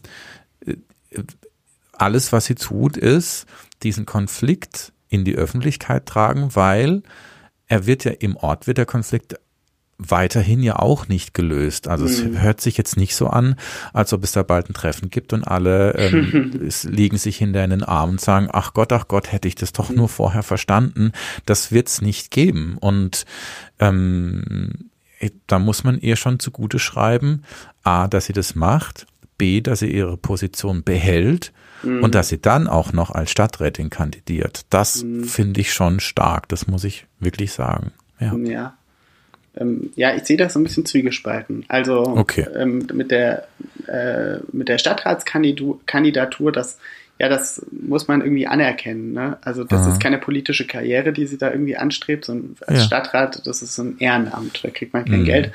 alles, was sie tut, ist diesen Konflikt in die Öffentlichkeit tragen, weil er wird ja im Ort wird der Konflikt weiterhin ja auch nicht gelöst. Also es hört sich jetzt nicht so an, als ob es da bald ein Treffen gibt und alle ähm, es liegen sich hinter in den Armen und sagen, ach Gott, ach Gott, hätte ich das doch nur vorher verstanden. Das wird's nicht geben. Und ähm, da muss man ihr schon zugute schreiben, a, dass sie das macht, b, dass sie ihre Position behält und dass sie dann auch noch als Stadträtin kandidiert. Das finde ich schon stark, das muss ich wirklich sagen. Ja. Ja. Ähm, ja, ich sehe das so ein bisschen zwiegespalten. Also Okay. ähm, mit der äh, mit der Stadtratskandidatur, das ja, das muss man irgendwie anerkennen. Ne? Also das Aha. ist keine politische Karriere, die sie da irgendwie anstrebt, sondern als Ja. Stadtrat, das ist ein Ehrenamt, da kriegt man kein Mhm. Geld.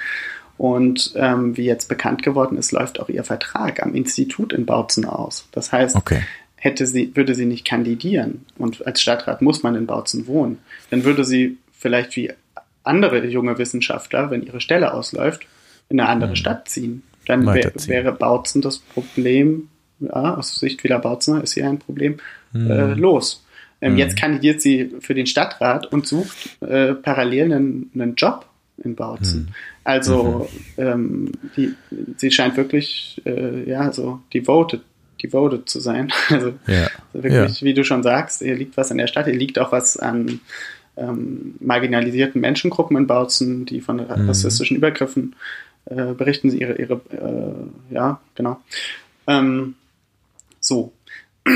Und ähm, wie jetzt bekannt geworden ist, läuft auch ihr Vertrag am Institut in Bautzen aus. Das heißt, Okay. hätte sie, würde sie nicht kandidieren und als Stadtrat muss man in Bautzen wohnen, dann würde sie vielleicht wie andere junge Wissenschaftler, wenn ihre Stelle ausläuft, in eine andere Stadt ziehen. Dann wär, wäre Bautzen das Problem, ja, aus Sicht vieler Bautzener ist hier ein Problem, äh, los. Ähm, Jetzt kandidiert sie für den Stadtrat und sucht äh, parallel einen, einen Job in Bautzen. Also ähm, die, sie scheint wirklich äh, ja so devoted, devoted zu sein. Also Ja. wirklich, wie du schon sagst, hier liegt was an der Stadt, hier liegt auch was an ähm, marginalisierten Menschengruppen in Bautzen, die von rassistischen Übergriffen äh, berichten, sie ihre, ihre äh, ja, genau. Ähm, so.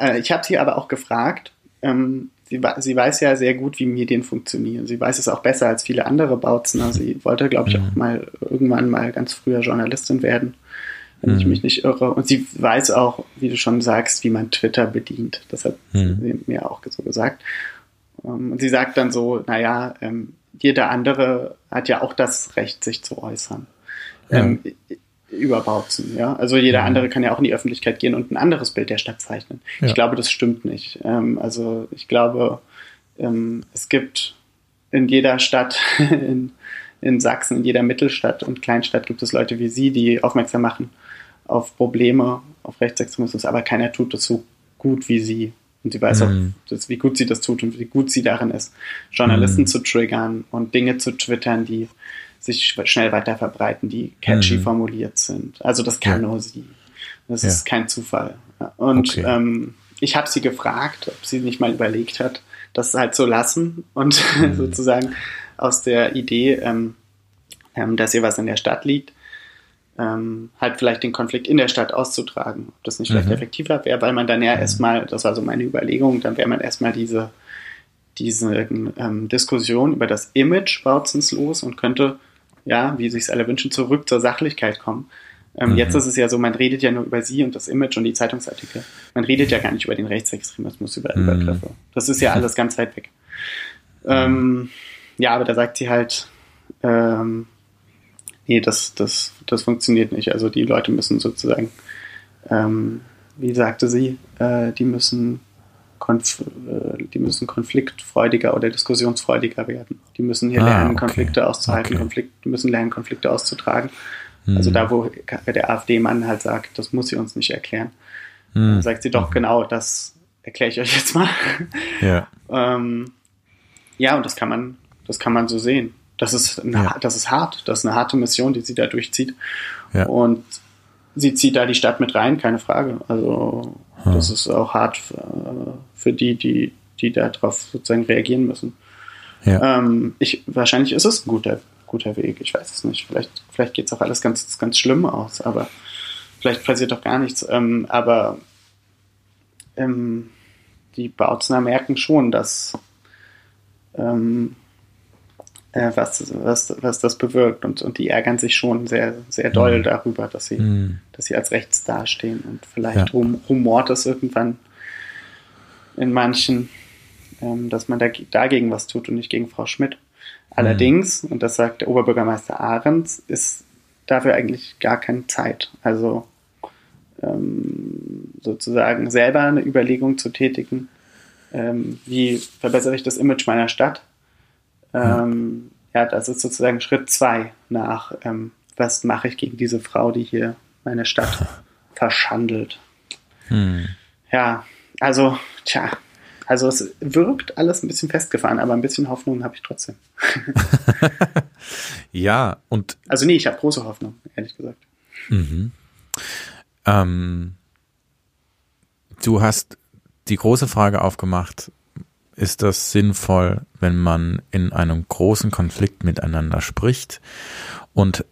äh, ich habe sie aber auch gefragt, ähm, sie, sie weiß ja sehr gut, wie Medien funktionieren. Sie weiß es auch besser als viele andere Bautzener. Sie wollte, glaube ich, auch mal irgendwann mal ganz früher Journalistin werden, wenn ich mich nicht irre. Und sie weiß auch, wie du schon sagst, wie man Twitter bedient. Das hat sie mir auch so gesagt. Ähm, Und sie sagt dann so, naja, ähm, jeder andere hat ja auch das Recht, sich zu äußern. Ja. Ähm, ja. Also jeder andere kann ja auch in die Öffentlichkeit gehen und ein anderes Bild der Stadt zeichnen. Ja. Ich glaube, das stimmt nicht. Ähm, also ich glaube, ähm, es gibt in jeder Stadt in, in Sachsen, in jeder Mittelstadt und Kleinstadt gibt es Leute wie Sie, die aufmerksam machen auf Probleme, auf Rechtsextremismus, aber keiner tut das so gut wie Sie. Und sie weiß Mhm. auch, dass, wie gut sie das tut und wie gut sie darin ist, Journalisten zu triggern und Dinge zu twittern, die sich sch- schnell weiter verbreiten, die catchy Mhm. formuliert sind. Also das kann Ja. nur sie. Das Ja. ist kein Zufall. Und Okay. ähm, ich habe sie gefragt, ob sie nicht mal überlegt hat, das halt so lassen und Mhm. sozusagen aus der Idee, ähm, ähm, dass ihr was in der Stadt liegt, ähm, halt vielleicht den Konflikt in der Stadt auszutragen. Ob das nicht vielleicht Mhm. effektiver wäre, weil man dann ja erstmal, das war so meine Überlegung, dann wäre man erstmal diese, diese ähm, Diskussion über das Image Bautzens los und könnte, ja, wie sich es alle wünschen, zurück zur Sachlichkeit kommen. Ähm, Jetzt ist es ja so, man redet ja nur über sie und das Image und die Zeitungsartikel. Man redet ja gar nicht über den Rechtsextremismus, über Mhm. Übergriffe. Das ist ja alles ganz weit weg. Ähm, ja, aber da sagt sie halt, ähm, nee, das, das, das funktioniert nicht. Also die Leute müssen sozusagen, ähm, wie sagte sie, äh, die müssen konf äh, die müssen konfliktfreudiger oder diskussionsfreudiger werden. Die müssen hier Ah, lernen, okay. Konflikte auszuhalten, Okay. Konflikte, die müssen lernen, Konflikte auszutragen. Also da, wo der AfD-Mann halt sagt, das muss sie uns nicht erklären, Hm. dann sagt sie doch genau, das erkläre ich euch jetzt mal. Ja. Ähm, ja, und das kann man, das kann man so sehen. Das ist, eine, Ja. das ist hart. Das ist eine harte Mission, die sie da durchzieht. Ja. Und sie zieht da die Stadt mit rein, keine Frage. Also Hm. das ist auch hart für, für die, die, die darauf sozusagen reagieren müssen. Ja. Ähm, ich, wahrscheinlich ist es ein guter, guter Weg. Ich weiß es nicht. Vielleicht, vielleicht geht es auch alles ganz, ganz schlimm aus, aber vielleicht passiert doch gar nichts. Ähm, aber ähm, die Bautzner merken schon, dass, ähm, äh, was, was, was das bewirkt. Und, und die ärgern sich schon sehr, sehr doll mhm. darüber, dass sie, mhm. dass sie als rechts dastehen. Und vielleicht ja. rumort es irgendwann in manchen, ähm, dass man da, dagegen was tut und nicht gegen Frau Schmidt. Allerdings, mhm. und das sagt der Oberbürgermeister Ahrens, ist dafür eigentlich gar keine Zeit. Also ähm, sozusagen selber eine Überlegung zu tätigen, ähm, wie verbessere ich das Image meiner Stadt. Ähm, ja. das ist sozusagen Schritt zwei nach, ähm, was mache ich gegen diese Frau, die hier meine Stadt verschandelt. Hm. Ja, also, tja, also es wirkt alles ein bisschen festgefahren, aber ein bisschen Hoffnung habe ich trotzdem. ja, und. Also nee, ich habe große Hoffnung, ehrlich gesagt. Mhm. Ähm, du hast die große Frage aufgemacht, ist das sinnvoll, wenn man in einem großen Konflikt miteinander spricht? Und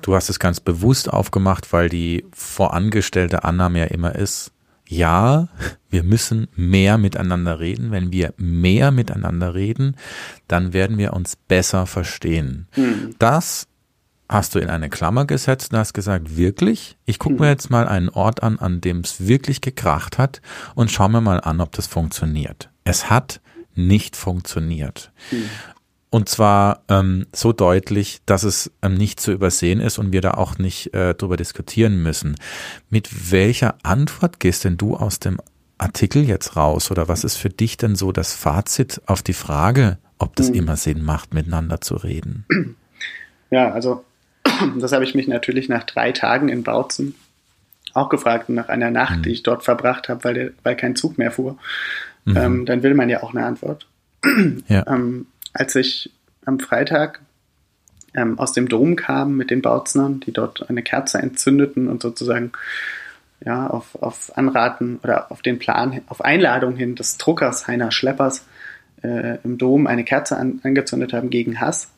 du hast es ganz bewusst aufgemacht, weil die vorangestellte Annahme ja immer ist, ja, wir müssen mehr miteinander reden. Wenn wir mehr miteinander reden, dann werden wir uns besser verstehen. Mhm. Das hast du in eine Klammer gesetzt und hast gesagt, wirklich? Ich gucke mir hm. jetzt mal einen Ort an, an dem es wirklich gekracht hat und schau mir mal an, ob das funktioniert. Es hat nicht funktioniert. Mhm. Und zwar ähm, so deutlich, dass es ähm, nicht zu übersehen ist und wir da auch nicht äh, drüber diskutieren müssen. Mit welcher Antwort gehst denn du aus dem Artikel jetzt raus? Oder was ist für dich denn so das Fazit auf die Frage, ob das mhm. immer Sinn macht, miteinander zu reden? Ja, also das habe ich mich natürlich nach drei Tagen in Bautzen auch gefragt nach einer Nacht, mhm. die ich dort verbracht habe, weil, der, weil kein Zug mehr fuhr. Mhm. Ähm, dann will man ja auch eine Antwort. Ja. Ähm, als ich am Freitag ähm, aus dem Dom kam mit den Bautznern, die dort eine Kerze entzündeten und sozusagen ja, auf, auf Anraten oder auf den Plan, auf Einladung hin des Druckers Heiner Schleppers äh, im Dom eine Kerze an, angezündet haben gegen Hass.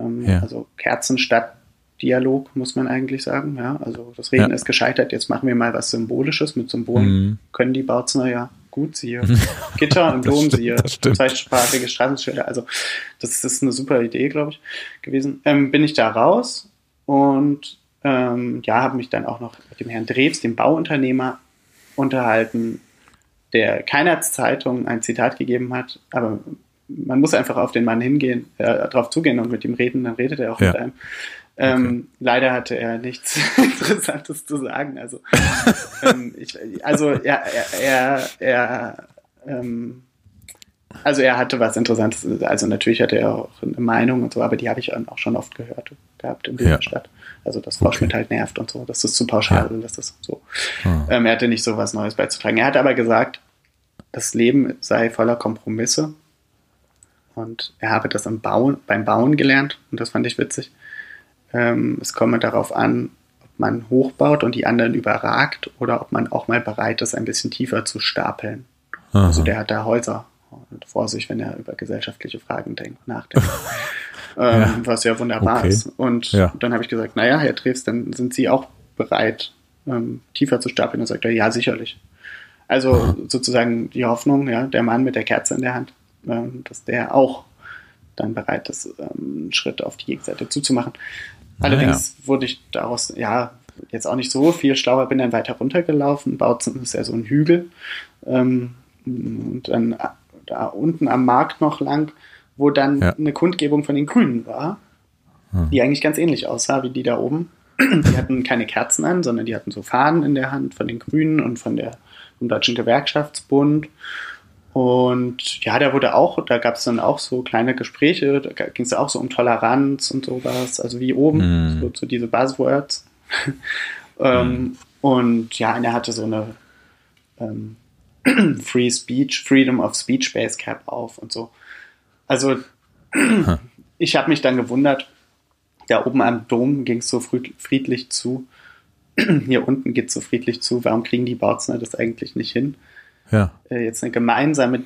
Ähm, ja. Also Kerzen statt Dialog, muss man eigentlich sagen. Ja, also das Reden ja. ist gescheitert, jetzt machen wir mal was Symbolisches. Mit Symbolen mhm. können die Bautzner ja gut, siehe Gitter im Dom, siehe zweisprachige Straßenschilder. Also das ist eine super Idee, glaube ich, gewesen. Ähm, bin ich da raus und ähm, ja, habe mich dann auch noch mit dem Herrn Drews, dem Bauunternehmer, unterhalten, der keiner Zeitung ein Zitat gegeben hat, aber man muss einfach auf den Mann hingehen, äh, drauf zugehen und mit ihm reden, dann redet er auch ja. mit einem. Ähm, okay. leider hatte er nichts Interessantes zu sagen. Also, ähm, ich, also er, er, er, ähm, also er hatte was Interessantes. Also natürlich hatte er auch eine Meinung und so, aber die habe ich auch schon oft gehört gehabt in dieser ja. Stadt. Also dass Frau okay. Schmidt halt nervt und so. Das ist zu pauschal. Ja. Das ist so. Hm. Ähm, er hatte nicht so was Neues beizutragen. Er hat aber gesagt, das Leben sei voller Kompromisse. Und er habe das Bauen, beim Bauen gelernt. Und das fand ich witzig. Ähm, es komme darauf an, ob man hochbaut und die anderen überragt oder ob man auch mal bereit ist, ein bisschen tiefer zu stapeln. Aha. Also der hat da Häuser vor sich, wenn er über gesellschaftliche Fragen denkt, nachdenkt. ähm, ja. Was ja wunderbar okay. ist. Und ja. dann habe ich gesagt, naja, Herr Treves, dann sind Sie auch bereit, ähm, tiefer zu stapeln. Und sagt er, ja, sicherlich. Also Aha. sozusagen die Hoffnung, ja, der Mann mit der Kerze in der Hand, ähm, dass der auch dann bereit ist, ähm, einen Schritt auf die Gegenseite zuzumachen. Allerdings ja. wurde ich daraus, ja, jetzt auch nicht so viel schlauer, bin dann weiter runtergelaufen. Bautzen ist ja so ein Hügel. Ähm, und dann da unten am Markt noch lang, wo dann ja. eine Kundgebung von den Grünen war, hm. die eigentlich ganz ähnlich aussah wie die da oben. Die hatten keine Kerzen an, sondern die hatten so Fahnen in der Hand von den Grünen und von der, vom Deutschen Gewerkschaftsbund. Und ja, da wurde auch, da gab es dann auch so kleine Gespräche, da ging es auch so um Toleranz und sowas, also wie oben, mm. so, so, diese Buzzwords. ähm, mm. Und ja, einer hatte so eine ähm, Free Speech, Freedom of Speech Base Cap auf und so. Also ich habe mich dann gewundert, da oben am Dom ging es so friedlich zu. Hier unten geht es so friedlich zu. Warum kriegen die Bautzner das eigentlich nicht hin? Ja. äh, jetzt eine gemeinsame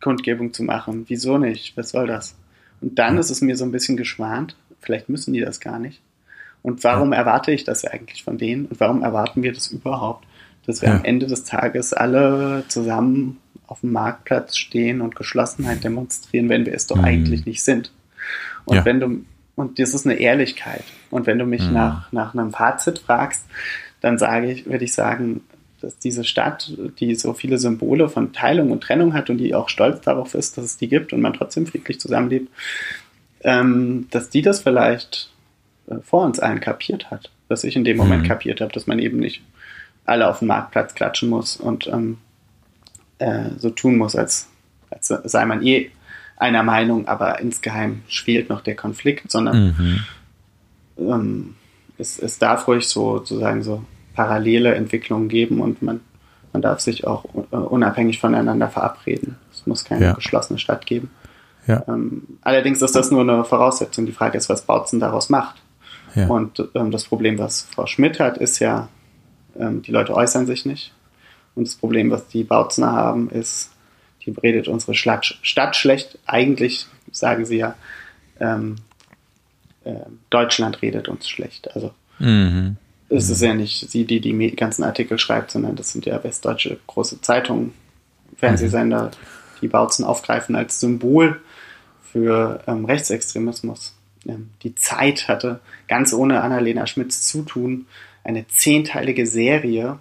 Kundgebung zu machen. Wieso nicht? Was soll das? Und dann ja. ist es mir so ein bisschen geschwant. Vielleicht müssen die das gar nicht. Und warum ja. erwarte ich das eigentlich von denen? Und warum erwarten wir das überhaupt? Dass wir am Ende des Tages alle zusammen auf dem Marktplatz stehen und Geschlossenheit demonstrieren, wenn wir es doch mhm. eigentlich nicht sind. Und Ja. wenn du, und das ist eine Ehrlichkeit. Und wenn du mich Mhm. nach, nach einem Fazit fragst, dann sage ich, würde ich sagen, dass diese Stadt, die so viele Symbole von Teilung und Trennung hat und die auch stolz darauf ist, dass es die gibt und man trotzdem friedlich zusammenlebt, ähm, dass die das vielleicht äh, vor uns allen kapiert hat. Dass ich in dem Moment Mhm. kapiert habe, dass man eben nicht alle auf dem Marktplatz klatschen muss und ähm, äh, so tun muss, als, als sei man eh einer Meinung, aber insgeheim schwelt noch der Konflikt, sondern Mhm. ähm, es, es darf ruhig so sozusagen so parallele Entwicklungen geben und man, man darf sich auch äh, unabhängig voneinander verabreden. Es muss keine Ja. geschlossene Stadt geben. Ja. Ähm, allerdings ist das nur eine Voraussetzung. Die Frage ist, was Bautzen daraus macht. Ja. Und ähm, das Problem, was Frau Schmidt hat, ist ja, ähm, die Leute äußern sich nicht. Und das Problem, was die Bautzener haben, ist, die redet unsere Stadt, Stadt schlecht. Eigentlich sagen sie ja, ähm, äh, Deutschland redet uns schlecht. Also Mhm. Es ist ja nicht sie, die die ganzen Artikel schreibt, sondern das sind ja westdeutsche große Zeitungen, Fernsehsender, die Bautzen aufgreifen als Symbol für ähm, Rechtsextremismus. Ähm, die Zeit hatte ganz ohne Annalena Schmidts Zutun eine zehnteilige Serie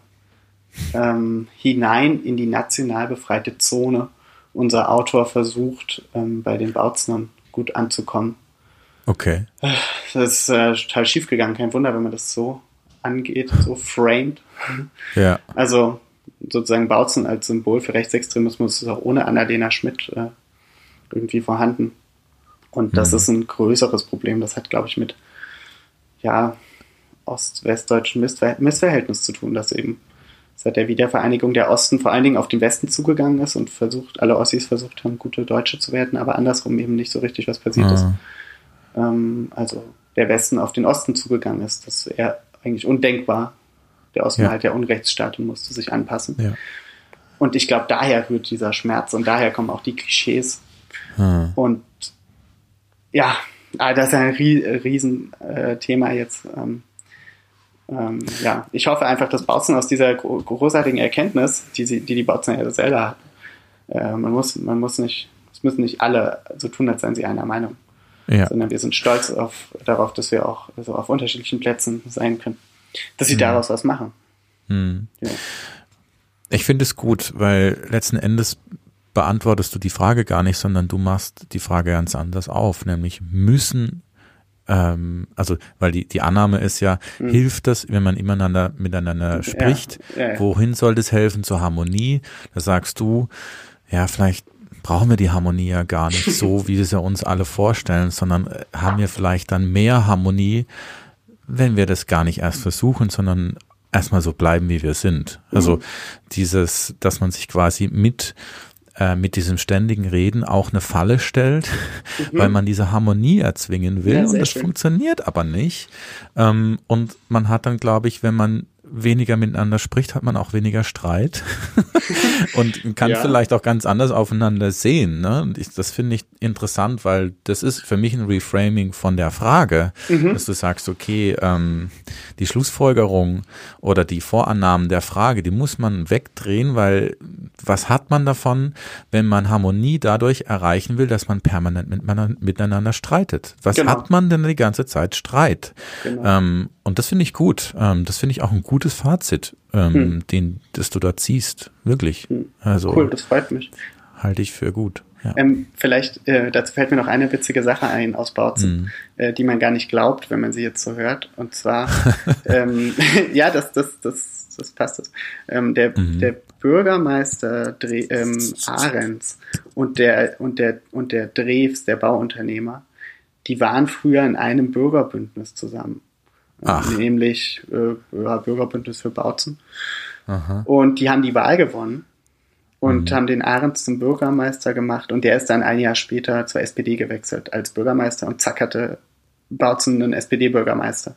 ähm, hinein in die national befreite Zone. Unser Autor versucht, ähm, bei den Bautzenern gut anzukommen. Okay. Das ist äh, total schief gegangen. Kein Wunder, wenn man das so angeht, so framed. Ja. Also sozusagen Bautzen als Symbol für Rechtsextremismus ist auch ohne Annalena Schmidt äh, irgendwie vorhanden. Und das Mhm. ist ein größeres Problem. Das hat, glaube ich, mit ja, ost-westdeutschen Missver Missverhältnis zu tun, dass eben seit der Wiedervereinigung der Osten vor allen Dingen auf den Westen zugegangen ist und versucht, alle Ossis versucht haben, gute Deutsche zu werden, aber andersrum eben nicht so richtig was passiert ist Ah. ähm, also der Westen auf den Osten zugegangen ist. Das wäre eigentlich undenkbar. Der Osten Ja. war halt der Unrechtsstaat und musste sich anpassen. Ja. Und ich glaube, daher rührt dieser Schmerz und daher kommen auch die Klischees. Ah. Und ja, ah, das ist ein Rie- Riesenthema äh, jetzt. Ähm, ähm, ja, ich hoffe einfach, dass Bautzen aus dieser gro großartigen Erkenntnis, die sie, die, die Bautzen ja selber hat, äh, man muss, man muss nicht, es müssen nicht alle so tun, als seien sie einer Meinung Ja. sondern wir sind stolz auf, darauf, dass wir auch also auf unterschiedlichen Plätzen sein können. Dass sie Mhm. daraus was machen. Hm. Ja. Ich finde es gut, weil letzten Endes beantwortest du die Frage gar nicht, sondern du machst die Frage ganz anders auf, nämlich müssen, ähm, also weil die, die Annahme ist ja, hilft das, wenn man miteinander, miteinander spricht, Mhm. ja, ja. wohin soll das helfen zur Harmonie? Da sagst du, ja, vielleicht brauchen wir die Harmonie ja gar nicht so, wie wir sie uns alle vorstellen, sondern äh, haben wir vielleicht dann mehr Harmonie, wenn wir das gar nicht erst versuchen, sondern erstmal so bleiben, wie wir sind. Also dieses, dass man sich quasi mit äh, mit diesem ständigen Reden auch eine Falle stellt, weil man diese Harmonie erzwingen will Ja, und das schön. funktioniert aber nicht. Ähm, und man hat dann, glaube ich, wenn man weniger miteinander spricht, hat man auch weniger Streit und kann Ja. vielleicht auch ganz anders aufeinander sehen. Ne? Und ich, das finde ich interessant, weil das ist für mich ein Reframing von der Frage, Mhm. dass du sagst, okay, ähm, die Schlussfolgerung oder die Vorannahmen der Frage, die muss man wegdrehen, weil was hat man davon, wenn man Harmonie dadurch erreichen will, dass man permanent miteinander, miteinander streitet? Was Genau. hat man denn die ganze Zeit Streit? Genau. Ähm, und das finde ich gut. Ähm, das finde ich auch ein gutes Fazit, ähm, den, das du da ziehst. Wirklich. Also Hm. Cool, das freut mich. halte ich für gut. Ja. Ähm, vielleicht, äh, dazu fällt mir noch eine witzige Sache ein aus Bautzen, Mhm. äh, die man gar nicht glaubt, wenn man sie jetzt so hört. Und zwar, ähm, ja, das, das, das, das passt. Das. Ähm, der, Mhm. der Bürgermeister Dre ähm, Ahrens und der, und, der, und der Drews, der Bauunternehmer, die waren früher in einem Bürgerbündnis zusammen. Ach. Nämlich äh, Bürgerbündnis für Bautzen. Aha. Und die haben die Wahl gewonnen und Mhm. haben den Ahrens zum Bürgermeister gemacht. Und der ist dann ein Jahr später zur SPD gewechselt als Bürgermeister und zack hatte Bautzen einen SPD-Bürgermeister.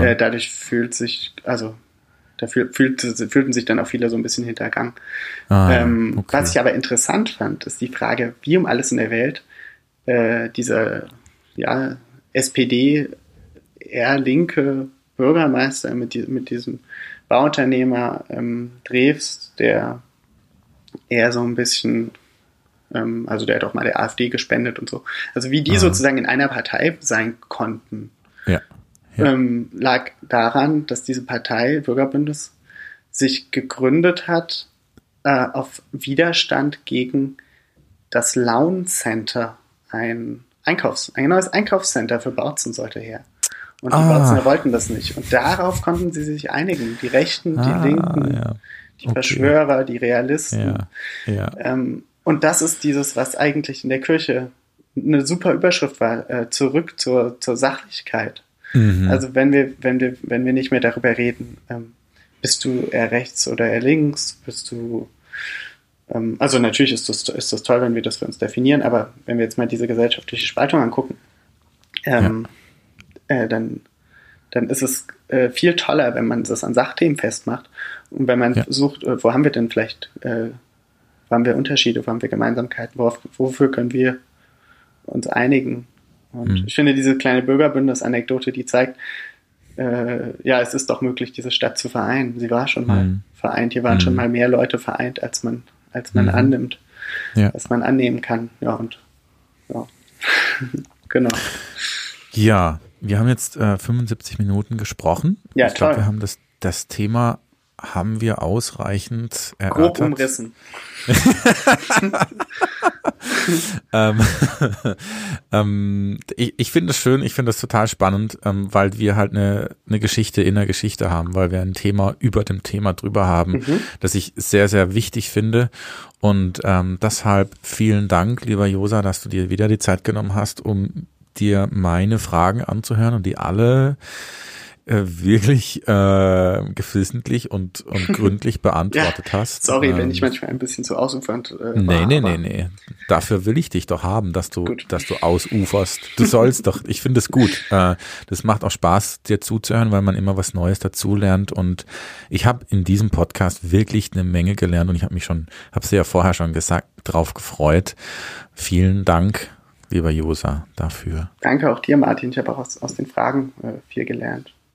Äh, dadurch fühlt sich, also da fühl, fühlte, fühlten sich dann auch viele so ein bisschen hintergangen. Ah, ähm, okay. Was ich aber interessant fand, ist die Frage, wie um alles in der Welt äh, dieser ja, SPD eher linke Bürgermeister mit, die, mit diesem Bauunternehmer ähm, Drews, der eher so ein bisschen Ähm, also der hat auch mal der AfD gespendet und so. Also wie die Aha. sozusagen in einer Partei sein konnten, ja. Ja. Ähm, lag daran, dass diese Partei, Bürgerbündnis, sich gegründet hat äh, auf Widerstand gegen das Laun Center, ein Einkaufs-, ein neues Einkaufscenter für Bautzen sollte her. Und die ah. Wollten das nicht. Und darauf konnten sie sich einigen. Die Rechten, die ah, Linken, ja. die okay. Verschwörer, die Realisten. Ja. Ja. Ähm, und das ist dieses, was eigentlich in der Kirche eine super Überschrift war, äh, zurück zur, zur Sachlichkeit. Mhm. Also wenn wir, wenn wir, wenn wir nicht mehr darüber reden, ähm, bist du eher rechts oder eher links, bist du ähm, also natürlich ist das, ist das toll, wenn wir das für uns definieren, aber wenn wir jetzt mal diese gesellschaftliche Spaltung angucken, ähm, ja. Äh, dann, dann ist es äh, viel toller, wenn man das an Sachthemen festmacht und wenn man ja. sucht, äh, wo haben wir denn vielleicht, äh, wo haben wir Unterschiede, wo haben wir Gemeinsamkeiten, worauf, wofür können wir uns einigen. Und mhm. ich finde diese kleine Bürgerbündnis-Anekdote, die zeigt, äh, ja, es ist doch möglich, diese Stadt zu vereinen. Sie war schon mal mhm. vereint. Hier waren mhm. schon mal mehr Leute vereint, als man als man mhm. annimmt, ja. als man annehmen kann. Ja, und ja, genau. Ja, wir haben jetzt äh, 75 Minuten gesprochen. Ja, ich glaube, wir haben das, das Thema haben wir ausreichend erörtert. Grob umrissen. ähm, ähm, ich ich finde es schön, ich finde es total spannend, ähm, weil wir halt eine, eine Geschichte in der Geschichte haben, weil wir ein Thema über dem Thema drüber haben, mhm. das ich sehr, sehr wichtig finde. Und ähm, deshalb vielen Dank, lieber Josa, dass du dir wieder die Zeit genommen hast, um dir meine Fragen anzuhören und die alle äh, wirklich äh, geflissentlich und, und gründlich beantwortet ja, hast. Sorry, ähm, wenn ich manchmal ein bisschen zu ausufernd äh, nee, war. Nee, nee, nee, nee. Dafür will ich dich doch haben, dass du, gut. dass du ausuferst. Du sollst doch, ich finde es gut. Äh, das macht auch Spaß, dir zuzuhören, weil man immer was Neues dazulernt. Und ich habe in diesem Podcast wirklich eine Menge gelernt und ich habe mich schon, habe sie ja vorher schon gesagt, drauf gefreut. Vielen Dank lieber Josa, dafür. Danke auch dir, Martin. Ich habe auch aus, aus den Fragen äh, viel gelernt.